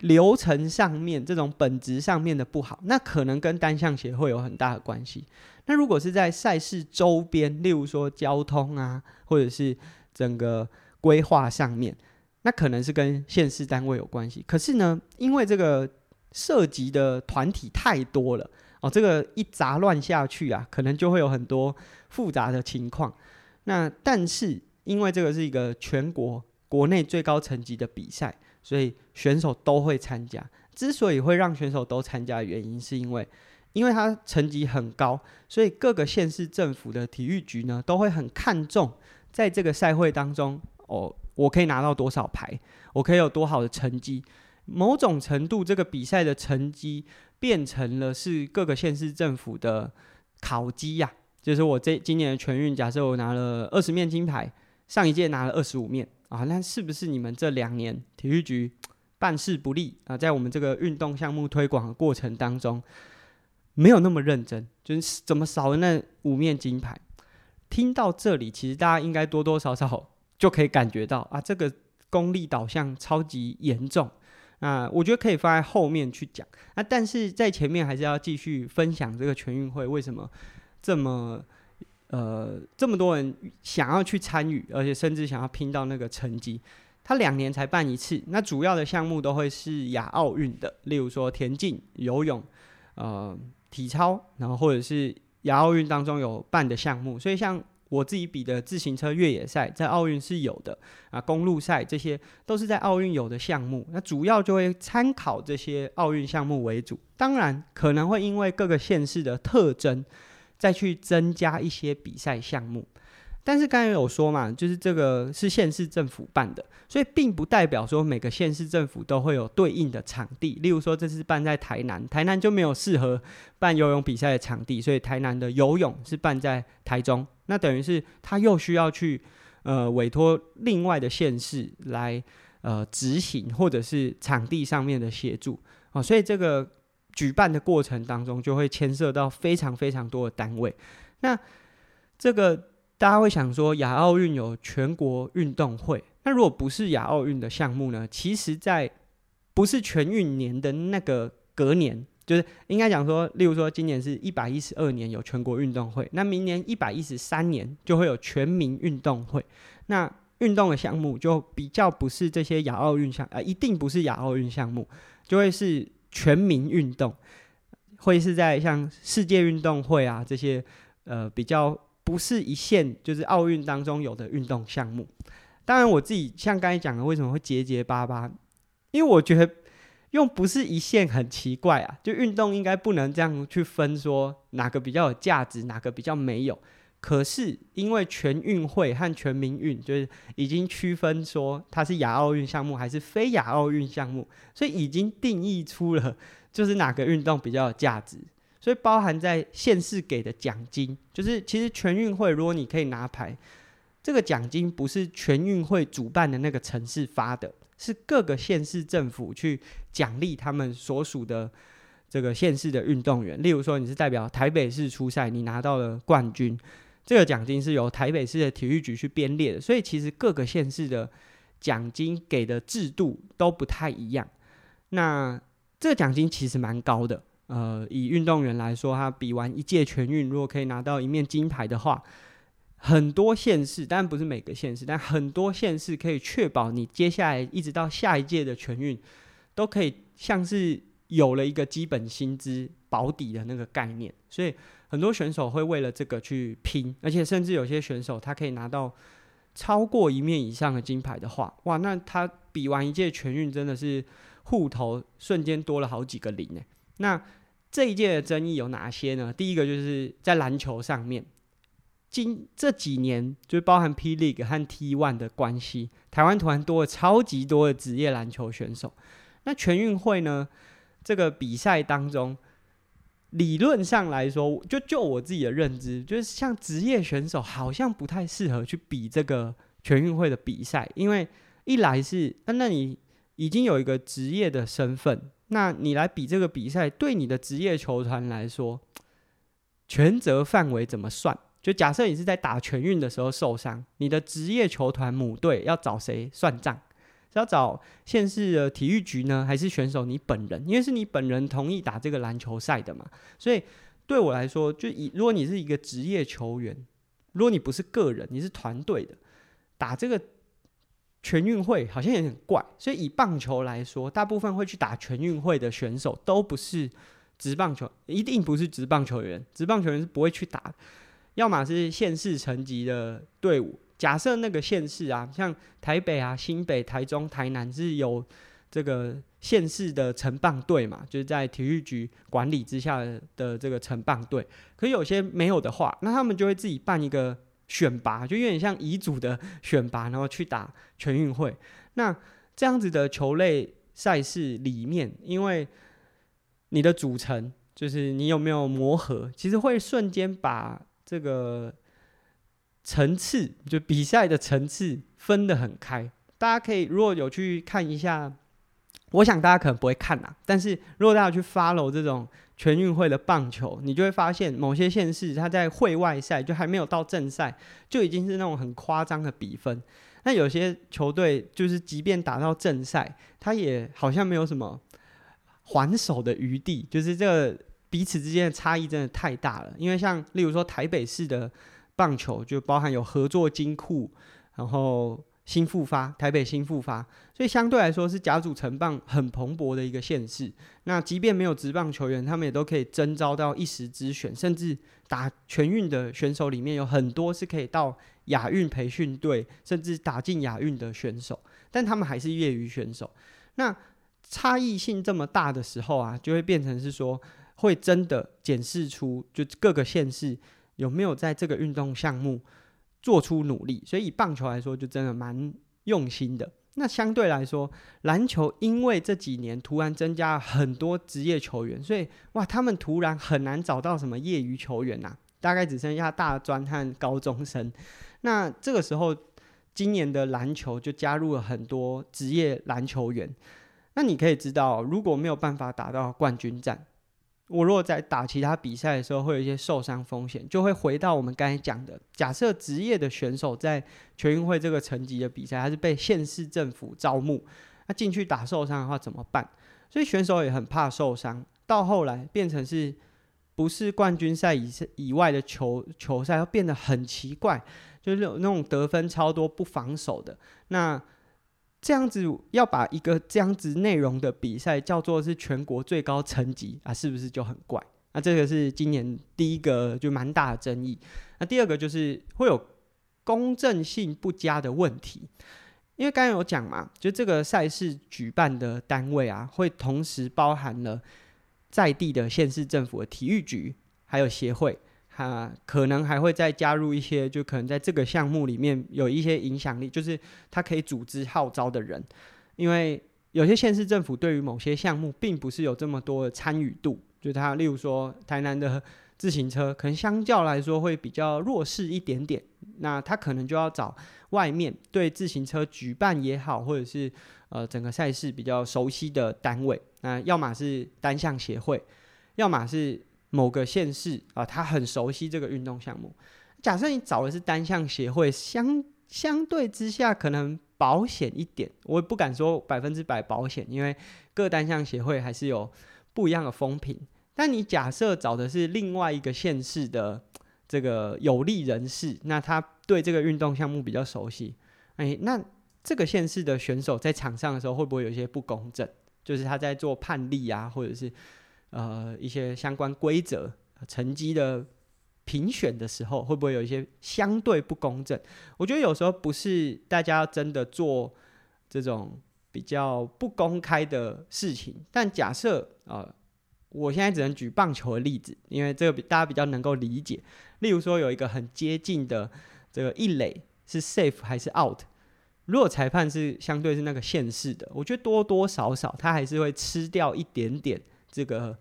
流程上面这种本质上面的不好，那可能跟单项协会有很大的关系。那如果是在赛事周边，例如说交通啊，或者是整个规划上面，那可能是跟县市单位有关系。可是呢，因为这个涉及的团体太多了哦，这个一杂乱下去啊，可能就会有很多复杂的情况。那但是因为这个是一个全国国内最高层级的比赛，所以选手都会参加。之所以会让选手都参加的原因，是因为因为他成绩很高，所以各个县市政府的体育局呢，都会很看重。在这个赛会当中，哦，我可以拿到多少牌？我可以有多好的成绩？某种程度，这个比赛的成绩变成了是各个县市政府的考绩呀。就是我这今年的全运，假设我拿了二十面金牌，上一届拿了二十五面啊，那是不是你们这两年体育局办事不力啊？在我们这个运动项目推广的过程当中，没有那么认真，就是怎么少了那五面金牌？听到这里，其实大家应该多多少少就可以感觉到啊，这个功利导向超级严重。啊，我觉得可以放在后面去讲。那但是在前面还是要继续分享这个全运会为什么这么呃这么多人想要去参与，而且甚至想要拼到那个成绩。他两年才办一次，那主要的项目都会是亚奥运的，例如说田径、游泳、呃体操，然后或者是。亚奥运当中有办的项目，所以像我自己比的自行车越野赛，在奥运是有的啊，公路赛这些都是在奥运有的项目。那主要就会参考这些奥运项目为主，当然可能会因为各个县市的特征，再去增加一些比赛项目。但是刚才有说嘛，就是这个是县市政府办的，所以并不代表说每个县市政府都会有对应的场地。例如说，这次办在台南，台南就没有适合办游泳比赛的场地，所以台南的游泳是办在台中。那等于是他又需要去呃委托另外的县市来呃执行，或者是场地上面的协助哦。所以这个举办的过程当中，就会牵涉到非常非常多的单位。那这个。大家会想说，亚奥运有全国运动会，那如果不是亚奥运的项目呢？其实，在不是全运年的那个隔年，就是应该讲说，例如说今年是一百一十二年有全国运动会，那明年一百一十三年就会有全民运动会。那运动的项目就比较不是这些亚奥运项，呃，一定不是亚奥运项目，就会是全民运动，会是在像世界运动会啊这些，呃，比较。不是一线，就是奥运当中有的运动项目。当然，我自己像刚才讲的，为什么会结结巴巴？因为我觉得用不是一线很奇怪啊。就运动应该不能这样去分，说哪个比较有价值，哪个比较没有。可是因为全运会和全民运就是已经区分说它是亚奥运项目还是非亚奥运项目，所以已经定义出了就是哪个运动比较有价值。所以包含在县市给的奖金，就是其实全运会如果你可以拿牌，这个奖金不是全运会主办的那个城市发的，是各个县市政府去奖励他们所属的这个县市的运动员。例如说你是代表台北市出赛，你拿到了冠军，这个奖金是由台北市的体育局去编列的。所以其实各个县市的奖金给的制度都不太一样。那这个奖金其实蛮高的。呃，以运动员来说，他比完一届全运，如果可以拿到一面金牌的话，很多县市，当然不是每个县市，但很多县市可以确保你接下来一直到下一届的全运，都可以像是有了一个基本薪资保底的那个概念。所以很多选手会为了这个去拼，而且甚至有些选手他可以拿到超过一面以上的金牌的话，哇，那他比完一届全运真的是。户头瞬间多了好几个零呢。那这一届的争议有哪些呢？第一个就是在篮球上面，今这几年就包含 P League 和 T One 的关系，台湾突然多了超级多的职业篮球选手。那全运会呢？这个比赛当中，理论上来说，就就我自己的认知，就是像职业选手好像不太适合去比这个全运会的比赛，因为一来是，那那你已经有一个职业的身份。那你来比这个比赛，对你的职业球团来说，权责范围怎么算？就假设你是在打全运的时候受伤，你的职业球团母队要找谁算账？是要找县市的体育局呢，还是选手你本人？因为是你本人同意打这个篮球赛的嘛。所以对我来说，就以如果你是一个职业球员，如果你不是个人，你是团队的，打这个。全运会好像有点怪，所以以棒球来说，大部分会去打全运会的选手都不是职棒球，一定不是职棒球员，职棒球员是不会去打，要么是县市层级的队伍。假设那个县市啊，像台北啊、新北、台中、台南是有这个县市的成棒队嘛，就是在体育局管理之下的这个成棒队。可有些没有的话，那他们就会自己办一个。选拔就有点像乙组的选拔，然后去打全运会。那这样子的球类赛事里面，因为你的组成就是你有没有磨合，其实会瞬间把这个层次，就比赛的层次分得很开。大家可以如果有去看一下，我想大家可能不会看呐，但是如果大家去 follow 这种。全运会的棒球，你就会发现某些县市，它在会外赛就还没有到正赛，就已经是那种很夸张的比分。那有些球队就是，即便打到正赛，他也好像没有什么还手的余地，就是这个彼此之间的差异真的太大了。因为像例如说台北市的棒球，就包含有合作金库，然后。新复发，台北新复发，所以相对来说是甲组成棒很蓬勃的一个县市。那即便没有职棒球员，他们也都可以征召到一时之选，甚至打全运的选手里面有很多是可以到亚运培训队，甚至打进亚运的选手。但他们还是业余选手。那差异性这么大的时候啊，就会变成是说，会真的检视出就各个县市有没有在这个运动项目。做出努力，所以以棒球来说，就真的蛮用心的。那相对来说，篮球因为这几年突然增加了很多职业球员，所以哇，他们突然很难找到什么业余球员呐、大概只剩下大专和高中生。那这个时候，今年的篮球就加入了很多职业篮球员。那你可以知道，如果没有办法打到冠军战。我如果在打其他比赛的时候，会有一些受伤风险，就会回到我们刚才讲的，假设职业的选手在全运会这个层级的比赛，还是被县市政府招募，那进去打受伤的话怎么办？所以选手也很怕受伤，到后来变成是不是冠军赛以以外的球球赛，要变得很奇怪，就是那种得分超多不防守的那。这样子要把一个这样子内容的比赛叫做是全国最高层级啊，是不是就很怪？那这个是今年第一个就蛮大的争议。那第二个就是会有公正性不佳的问题，因为刚刚有讲嘛，就这个赛事举办的单位啊，会同时包含了在地的县市政府的体育局，还有协会。啊，可能还会再加入一些，就可能在这个项目里面有一些影响力，就是他可以组织号召的人，因为有些县市政府对于某些项目并不是有这么多的参与度，就他例如说台南的自行车，可能相较来说会比较弱势一点点，那他可能就要找外面对自行车举办也好，或者是呃整个赛事比较熟悉的单位，那要么是单项协会，要么是。某个县市啊，他很熟悉这个运动项目。假设你找的是单项协会，相相对之下可能保险一点。我也不敢说百分之百保险，因为各单项协会还是有不一样的风评。但你假设找的是另外一个县市的这个有利人士，那他对这个运动项目比较熟悉，哎，那这个县市的选手在场上的时候会不会有一些不公正？就是他在做判例啊，或者是？呃，一些相关规则、成绩的评选的时候，会不会有一些相对不公正？我觉得有时候不是大家真的做这种比较不公开的事情。但假设啊、我现在只能举棒球的例子，因为这个比大家比较能够理解。例如说，有一个很接近的这个一垒是 safe 还是 out？如果裁判是相对是那个现世的，我觉得多多少少他还是会吃掉一点点这个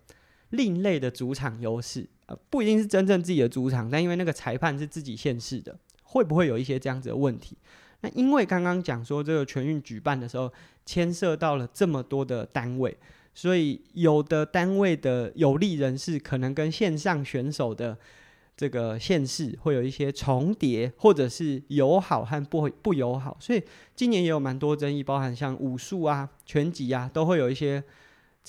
另类的主场优势。呃，不一定是真正自己的主场，但因为那个裁判是自己县市的，会不会有一些这样子的问题？那因为刚刚讲说这个全运举办的时候，牵涉到了这么多的单位，所以有的单位的有利人士可能跟线上选手的这个县市会有一些重叠，或者是友好和不不友好，所以今年也有蛮多争议，包含像武术啊、拳击啊，都会有一些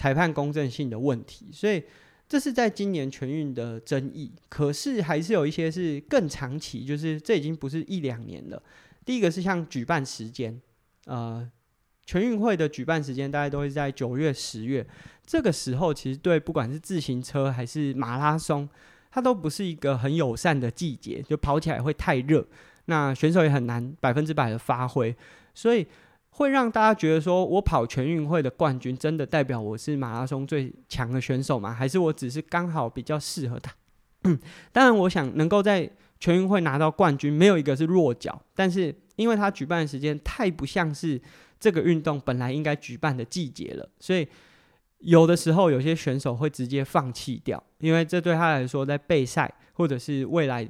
裁判公正性的问题，所以。这是在今年全运的争议，可是还是有一些是更长期，就是这已经不是一两年了。第一个是像举办时间，呃，全运会的举办时间大概都会在九月、十月，这个时候其实对不管是自行车还是马拉松，它都不是一个很友善的季节，就跑起来会太热，那选手也很难百分之百的发挥，所以。会让大家觉得说，我跑全运会的冠军，真的代表我是马拉松最强的选手吗？还是我只是刚好比较适合他？当然，我想能够在全运会拿到冠军，没有一个是弱脚。但是，因为他举办的时间太不像是这个运动本来应该举办的季节了，所以有的时候有些选手会直接放弃掉，因为这对他来说，在备赛或者是未来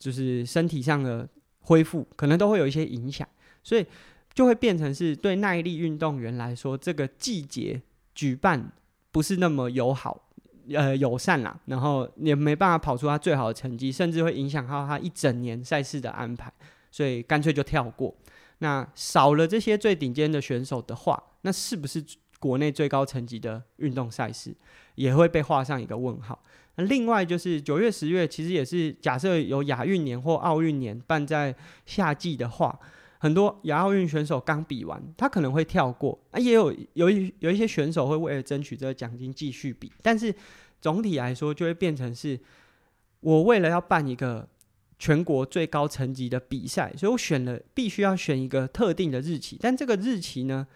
就是身体上的恢复，可能都会有一些影响，所以。就会变成是对耐力运动员来说，这个季节举办不是那么友好，呃，友善啦，然后也没办法跑出他最好的成绩，甚至会影响到他一整年赛事的安排，所以干脆就跳过。那少了这些最顶尖的选手的话，那是不是国内最高层级的运动赛事也会被画上一个问号？那另外就是九月、十月，其实也是假设有亚运年或奥运年办在夏季的话。很多亚奥运选手刚比完，他可能会跳过啊，也有有一有一些选手会为了争取这个奖金继续比，但是总体来说就会变成是，我为了要办一个全国最高层级的比赛，所以我选了必须要选一个特定的日期，但这个日期呢，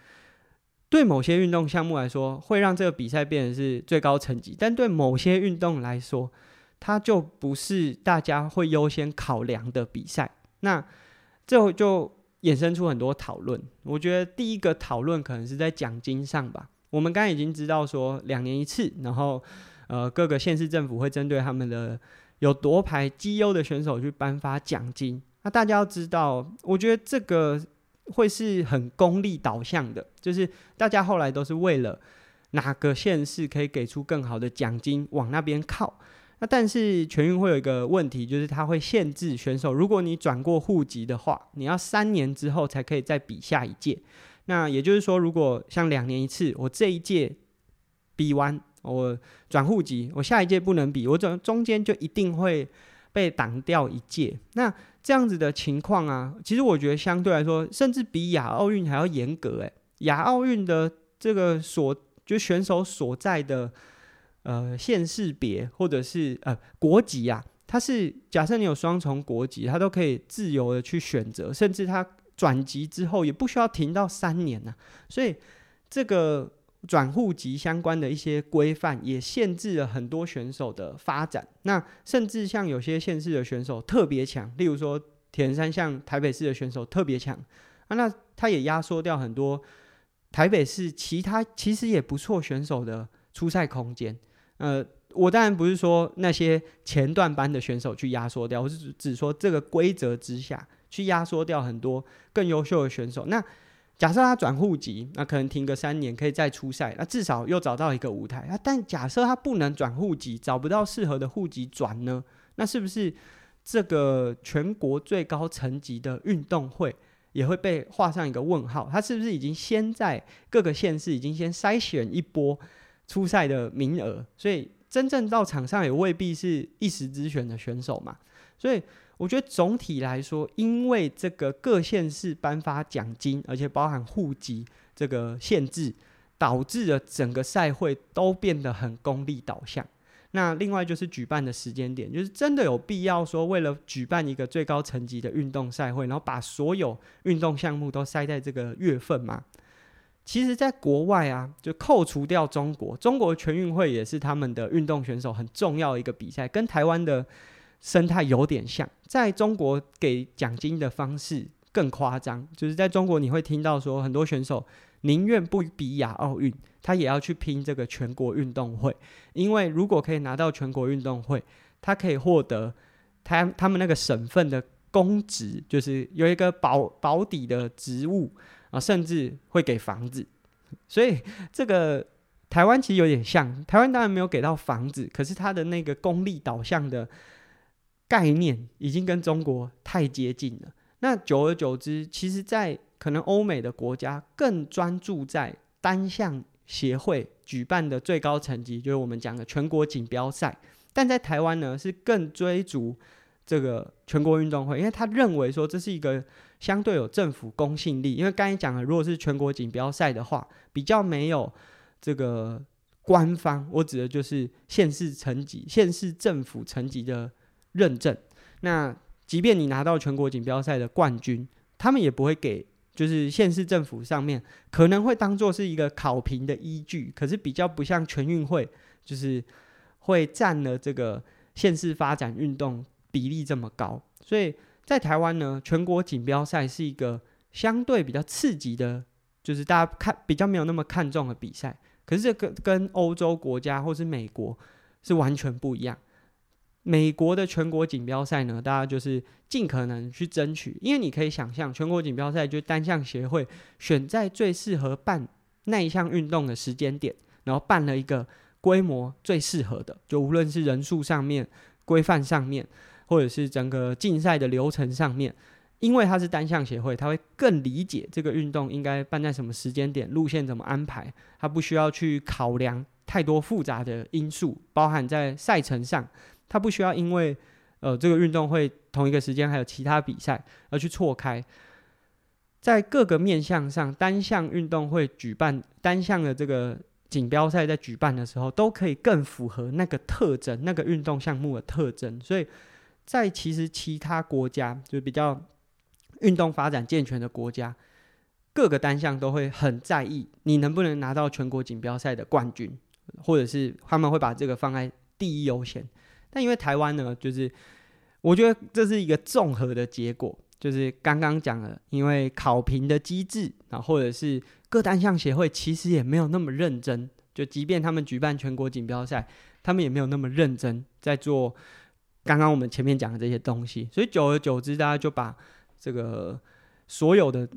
对某些运动项目来说会让这个比赛变成是最高层级，但对某些运动来说，它就不是大家会优先考量的比赛，那这就。衍生出很多讨论，我觉得第一个讨论可能是在奖金上吧。我们刚才已经知道说两年一次，然后呃各个县市政府会针对他们的有夺牌绩优的选手去颁发奖金。那大家要知道，我觉得这个会是很功利导向的，就是大家后来都是为了哪个县市可以给出更好的奖金往那边靠。那但是全运会有一个问题，就是它会限制选手，如果你转过户籍的话，你要三年之后才可以再比下一届。那也就是说，如果像两年一次，我这一届比完，我转户籍，我下一届不能比，我转中间就一定会被挡掉一届。那这样子的情况啊，其实我觉得相对来说，甚至比亚奥运还要严格。诶，亚奥运的这个所就选手所在的。呃，县市别或者是呃国籍啊，它是假设你有双重国籍，它都可以自由的去选择，甚至它转籍之后也不需要停到三年呢、所以这个转户籍相关的一些规范也限制了很多选手的发展。那甚至像有些县市的选手特别强，例如说铁人三项台北市的选手特别强啊，那他也压缩掉很多台北市其他其实也不错选手的出赛空间。呃，我当然不是说那些前段班的选手去压缩掉，我是只说这个规则之下去压缩掉很多更优秀的选手。那假设他转户籍，那可能停个三年可以再出赛，那至少又找到一个舞台。啊，但假设他不能转户籍，找不到适合的户籍转呢？那是不是这个全国最高层级的运动会也会被画上一个问号？他是不是已经先在各个县市已经先筛选一波？初赛的名额，所以真正到场上也未必是一时之选的选手嘛。所以我觉得总体来说，因为这个各县市颁发奖金，而且包含户籍这个限制，导致了整个赛会都变得很功利导向。那另外就是举办的时间点，就是真的有必要说为了举办一个最高层级的运动赛会，然后把所有运动项目都塞在这个月份吗？其实，在国外啊，就扣除掉中国，中国全运会也是他们的运动选手很重要一个比赛，跟台湾的生态有点像。在中国给奖金的方式更夸张，就是在中国你会听到说，很多选手宁愿不比亚奥运，他也要去拼这个全国运动会，因为如果可以拿到全国运动会，他可以获得他他们那个省份的公职，就是有一个保保底的职务。甚至会给房子，所以这个台湾其实有点像，台湾当然没有给到房子，可是它的那个功利导向的概念已经跟中国太接近了。那久而久之，其实，在可能欧美的国家更专注在单项协会举办的最高层级，就是我们讲的全国锦标赛，但在台湾呢，是更追逐这个全国运动会，因为他认为说这是一个。相对有政府公信力，因为刚才讲了，如果是全国锦标赛的话，比较没有这个官方，我指的就是县市层级、县市政府层级的认证。那即便你拿到全国锦标赛的冠军，他们也不会给，就是县市政府上面可能会当做是一个考评的依据，可是比较不像全运会，就是会占了这个县市发展运动比例这么高，所以。在台湾呢，全国锦标赛是一个相对比较刺激的，就是大家看比较没有那么看重的比赛。可是这个跟欧洲国家或是美国是完全不一样。美国的全国锦标赛呢，大家就是尽可能去争取，因为你可以想象，全国锦标赛就单项协会选在最适合办那一项运动的时间点，然后办了一个规模最适合的，就无论是人数上面、规范上面。或者是整个竞赛的流程上面，因为它是单项协会，他会更理解这个运动应该办在什么时间点，路线怎么安排，他不需要去考量太多复杂的因素，包含在赛程上，他不需要因为呃这个运动会同一个时间还有其他比赛而去错开，在各个面向上，单项运动会举办单项的这个锦标赛在举办的时候，都可以更符合那个特征，那个运动项目的特征，所以。在其实其他国家，就比较运动发展健全的国家，各个单项都会很在意你能不能拿到全国锦标赛的冠军，或者是他们会把这个放在第一优先。但因为台湾呢，就是我觉得这是一个综合的结果，就是刚刚讲了，因为考评的机制啊，或者是各单项协会其实也没有那么认真，就即便他们举办全国锦标赛，他们也没有那么认真在做。刚刚我们前面讲的这些东西，所以久而久之，大家就把这个所有的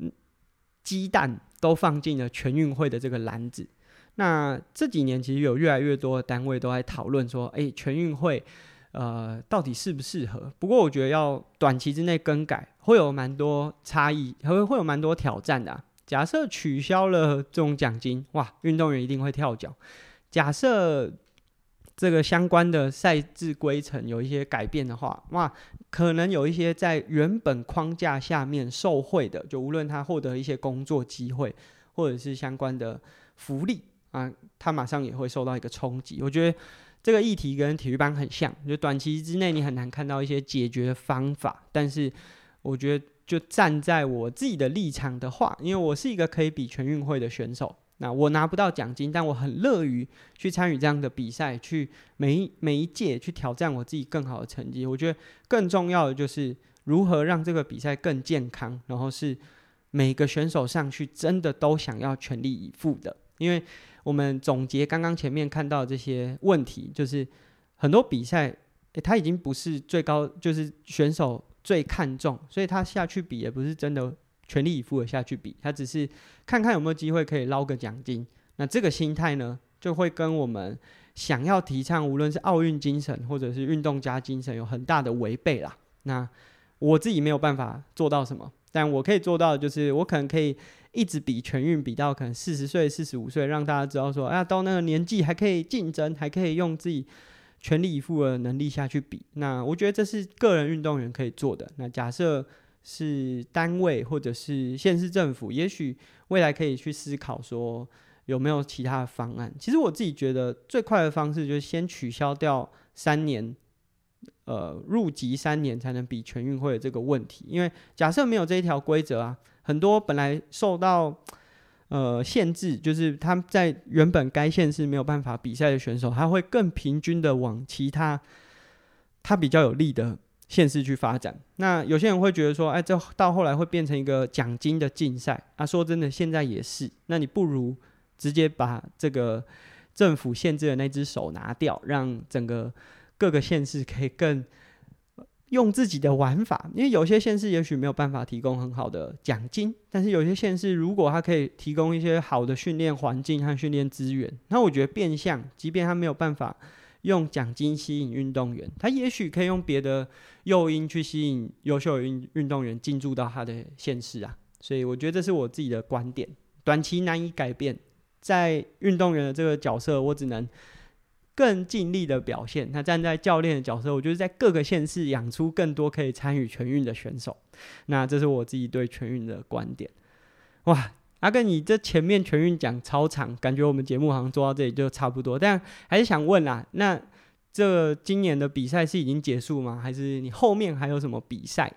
鸡蛋都放进了全运会的这个篮子。那这几年其实有越来越多的单位都在讨论说，诶，全运会呃到底适不适合？不过我觉得要短期之内更改，会有蛮多差异，还会会有蛮多挑战的。假设取消了这种奖金，哇，运动员一定会跳脚。假设这个相关的赛制规程有一些改变的话，哇，可能有一些在原本框架下面受惠的，就无论他获得一些工作机会，或者是相关的福利啊，他马上也会受到一个冲击。我觉得这个议题跟体育班很像，就短期之内你很难看到一些解决的方法。但是我觉得，就站在我自己的立场的话，因为我是一个可以比全运会的选手。那我拿不到奖金，但我很乐于去参与这样的比赛，去每一每一届去挑战我自己更好的成绩。我觉得更重要的就是如何让这个比赛更健康，然后是每个选手上去真的都想要全力以赴的。因为我们总结刚刚前面看到这些问题，就是很多比赛，他已经不是最高，就是选手最看重，所以他下去比也不是真的。全力以赴的下去比，他只是看看有没有机会可以捞个奖金。那这个心态呢，就会跟我们想要提倡无论是奥运精神或者是运动家精神有很大的违背啦。那我自己没有办法做到什么，但我可以做到的就是，我可能可以一直比全运比到可能四十岁、四十五岁，让大家知道说，哎呀，到那个年纪还可以竞争，还可以用自己全力以赴的能力下去比。那我觉得这是个人运动员可以做的。那假设。是单位或者是县市政府，也许未来可以去思考说有没有其他的方案。其实我自己觉得最快的方式就是先取消掉三年，呃，入籍三年才能比全运会的这个问题。因为假设没有这一条规则啊，很多本来受到呃限制，就是他在原本该县市没有办法比赛的选手，他会更平均的往其他他比较有利的县市去发展。那有些人会觉得说，哎，这到后来会变成一个奖金的竞赛啊。说真的，现在也是。那你不如直接把这个政府限制的那只手拿掉，让整个各个县市可以更。用自己的玩法，因为有些县市也许没有办法提供很好的奖金，但是有些县市如果它可以提供一些好的训练环境和训练资源，那我觉得变相，即便他没有办法用奖金吸引运动员，他也许可以用别的诱因去吸引优秀运运动员进驻到他的县市啊。所以我觉得这是我自己的观点，短期难以改变，在运动员的这个角色，我只能。更尽力的表现。他站在教练的角色，我觉得在各个县市养出更多可以参与全运的选手。那这是我自己对全运的观点。哇，阿根，你这前面全运讲超长，感觉我们节目好像做到这里就差不多。但还是想问啦，那这今年的比赛是已经结束吗？还是你后面还有什么比赛？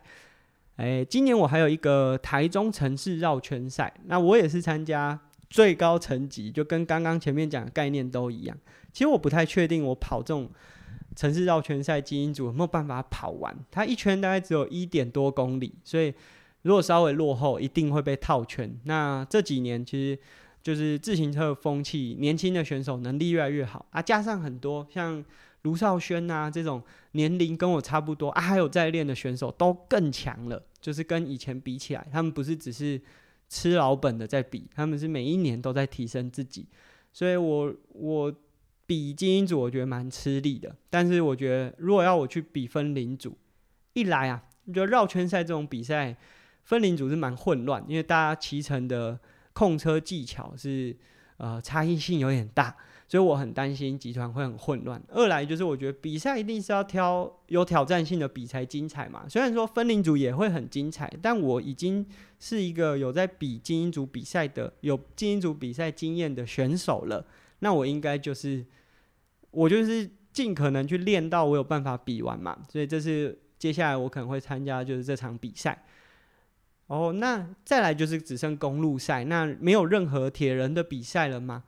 哎，今年我还有一个台中城市绕圈赛，那我也是参加最高层级，就跟刚刚前面讲的概念都一样。其实我不太确定，我跑这种城市绕圈赛精英组有没有办法跑完？它一圈大概只有一点多公里，所以如果稍微落后，一定会被套圈。那这几年其实就是自行车的风气，年轻的选手能力越来越好啊，加上很多像卢少轩啊这种年龄跟我差不多啊，还有在练的选手都更强了，就是跟以前比起来，他们不是只是吃老本的在比，他们是每一年都在提升自己。所以我我。比精英组我觉得蛮吃力的，但是我觉得如果要我去比分龄组，一来啊，我觉得绕圈赛这种比赛分龄组是蛮混乱，因为大家骑乘的控车技巧是呃差异性有点大，所以我很担心集团会很混乱。二来就是我觉得比赛一定是要挑有挑战性的比才精彩嘛，虽然说分龄组也会很精彩，但我已经是一个有在比精英组比赛的有精英组比赛经验的选手了。那我应该就是，我就是尽可能去练到我有办法比完嘛，所以这是接下来我可能会参加就是这场比赛。哦，那再来就是只剩公路赛，那没有任何铁人的比赛了吗？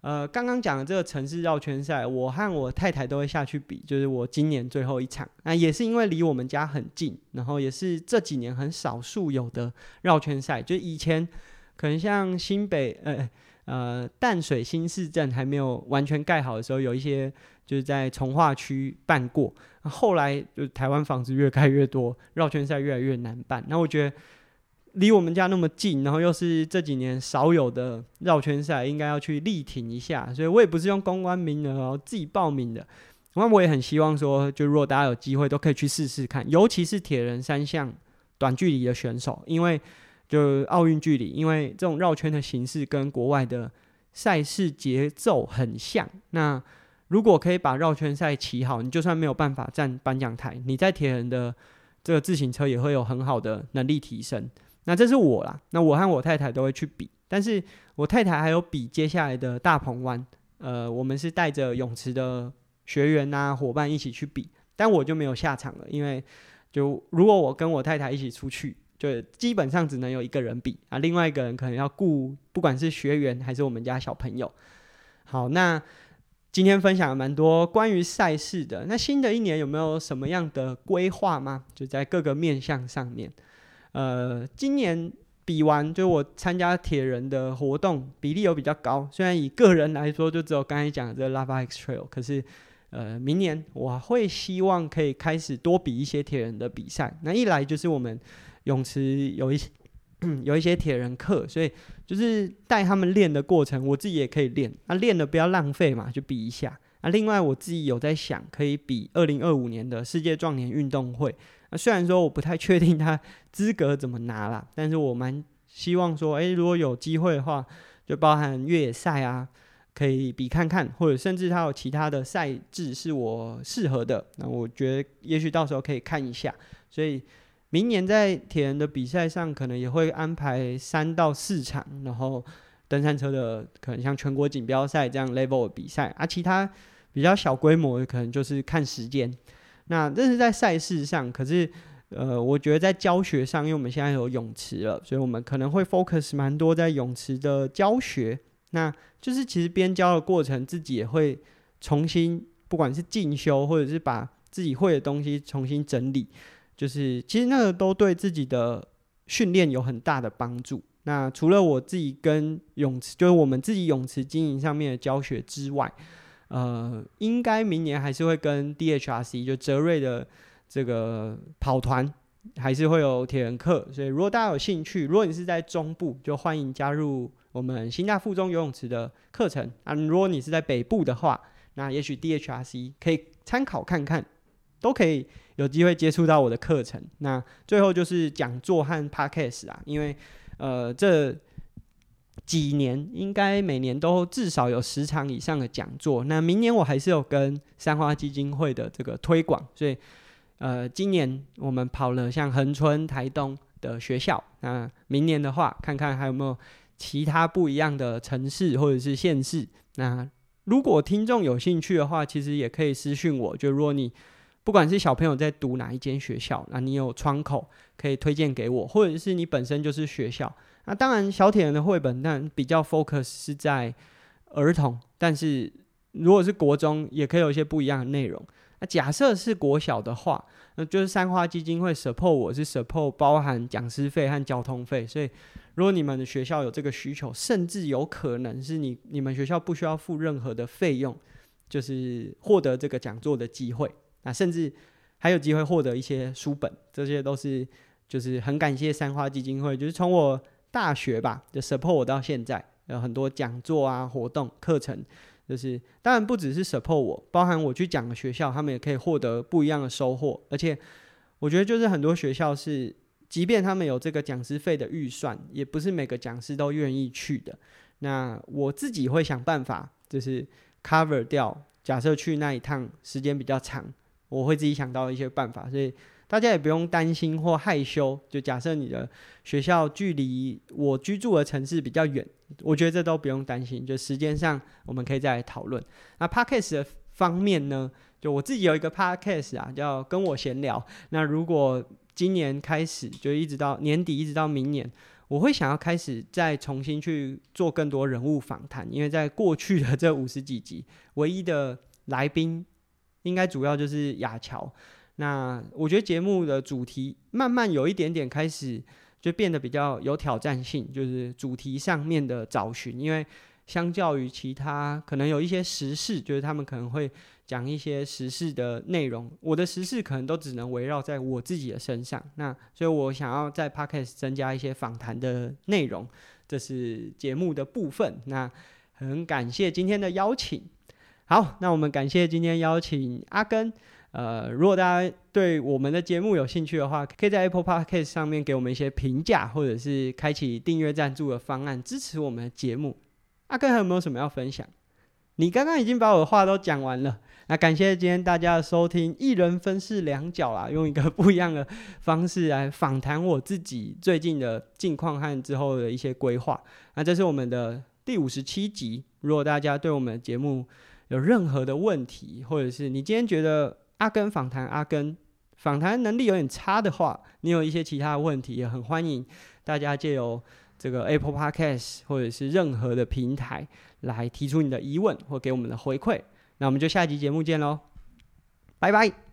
呃，刚刚讲的这个城市绕圈赛，我和我太太都会下去比，就是我今年最后一场。那也是因为离我们家很近，然后也是这几年很少数有的绕圈赛，就以前可能像新北，呃。呃，淡水新市镇还没有完全盖好的时候，有一些就是在从化区办过。后来就台湾房子越盖越多，绕圈赛越来越难办。那我觉得离我们家那么近，然后又是这几年少有的绕圈赛，应该要去力挺一下。所以我也不是用公关名额哦，自己报名的。那我也很希望说，就如果大家有机会，都可以去试试看，尤其是铁人三项短距离的选手，因为。就奥运距离，因为这种绕圈的形式跟国外的赛事节奏很像。那如果可以把绕圈赛骑好，你就算没有办法站颁奖台，你在铁人的这个自行车也会有很好的能力提升。那这是我啦，那我和我太太都会去比，但是我太太还有比接下来的大鹏湾。呃，我们是带着泳池的学员呐、啊、伙伴一起去比，但我就没有下场了，因为就如果我跟我太太一起出去。就基本上只能有一个人比啊，另外一个人可能要顾，不管是学员还是我们家小朋友。好，那今天分享了蛮多关于赛事的。那新的一年有没有什么样的规划吗？就在各个面向上面。呃，今年比完，就我参加铁人的活动比例有比较高，虽然以个人来说就只有刚才讲的这个 Lava X Trail，可是呃，明年我会希望可以开始多比一些铁人的比赛。那一来就是我们。泳池有一些有一些铁人课，所以就是带他们练的过程，我自己也可以练。那练的不要浪费嘛，就比一下。那另外我自己有在想，可以比二零二五年的世界壮年运动会。虽然说我不太确定他资格怎么拿啦，但是我蛮希望说，诶，如果有机会的话，就包含越野赛啊，可以比看看，或者甚至他有其他的赛制是我适合的。那我觉得也许到时候可以看一下。所以。明年在铁人的比赛上，可能也会安排三到四场，然后登山车的可能像全国锦标赛这样 level 的比赛，啊，其他比较小规模的可能就是看时间。那这是在赛事上，可是呃，我觉得在教学上，因为我们现在有泳池了，所以我们可能会 focus 蛮多在泳池的教学。那就是其实边教的过程，自己也会重新，不管是进修或者是把自己会的东西重新整理，就是其实那个都对自己的训练有很大的帮助。那除了我自己跟泳池，就是我们自己泳池经营上面的教学之外，呃，应该明年还是会跟 DHRC 就泽瑞的这个跑团还是会有铁人课。所以如果大家有兴趣，如果你是在中部，就欢迎加入我们新大附中游泳池的课程啊。如果你是在北部的话，那也许 DHRC 可以参考看看，都可以有机会接触到我的课程。那最后就是讲座和 Podcast 啊，因为。呃，这几年应该每年都至少有十场以上的讲座。那明年我还是有跟三花基金会的这个推广，所以呃，今年我们跑了像恒春、台东的学校。那明年的话，看看还有没有其他不一样的城市或者是县市。那如果听众有兴趣的话，其实也可以私讯我。就如果你不管是小朋友在读哪一间学校，那你有窗口可以推荐给我，或者是你本身就是学校，那当然小铁人的绘本，但比较 focus 是在儿童，但是如果是国中，也可以有一些不一样的内容。那假设是国小的话，那就是三花基金会 support 我是 support 包含讲师费和交通费，所以如果你们的学校有这个需求，甚至有可能是你你们学校不需要付任何的费用，就是获得这个讲座的机会。那甚至还有机会获得一些书本，这些都是就是很感谢三花基金会，就是从我大学吧就 support 我到现在，有很多讲座啊、活动、课程，就是当然不只是 support 我，包含我去讲的学校，他们也可以获得不一样的收获。而且我觉得就是很多学校是，即便他们有这个讲师费的预算，也不是每个讲师都愿意去的。那我自己会想办法，就是 cover 掉，假设去那一趟时间比较长。我会自己想到一些办法，所以大家也不用担心或害羞。就假设你的学校距离我居住的城市比较远，我觉得这都不用担心。就时间上，我们可以再来讨论。那 Podcast 的方面呢？就我自己有一个 Podcast 啊，叫跟我闲聊。那如果今年开始，就一直到年底，一直到明年，我会想要开始再重新去做更多人物访谈，因为在过去的这五十几集，唯一的来宾。应该主要就是亚乔，那我觉得节目的主题慢慢有一点点开始就变得比较有挑战性，就是主题上面的找寻，因为相较于其他可能有一些时事，就是他们可能会讲一些时事的内容，我的时事可能都只能围绕在我自己的身上，那所以我想要在 Podcast 增加一些访谈的内容，这是节目的部分。那很感谢今天的邀请。好，那我们感谢今天邀请阿根。呃，如果大家对我们的节目有兴趣的话，可以在 Apple Podcast 上面给我们一些评价，或者是开启订阅赞助的方案，支持我们的节目。阿耕还有没有什么要分享？你刚刚已经把我的话都讲完了。那感谢今天大家的收听，一人分饰两角啦，用一个不一样的方式来访谈我自己最近的近况和之后的一些规划。那这是我们的第五十七集。如果大家对我们的节目，有任何的问题，或者是你今天觉得阿根访谈阿根访谈能力有点差的话，你有一些其他的问题，也很欢迎大家借由这个 Apple Podcast 或者是任何的平台来提出你的疑问或给我们的回馈。那我们就下集节目见喽，拜拜。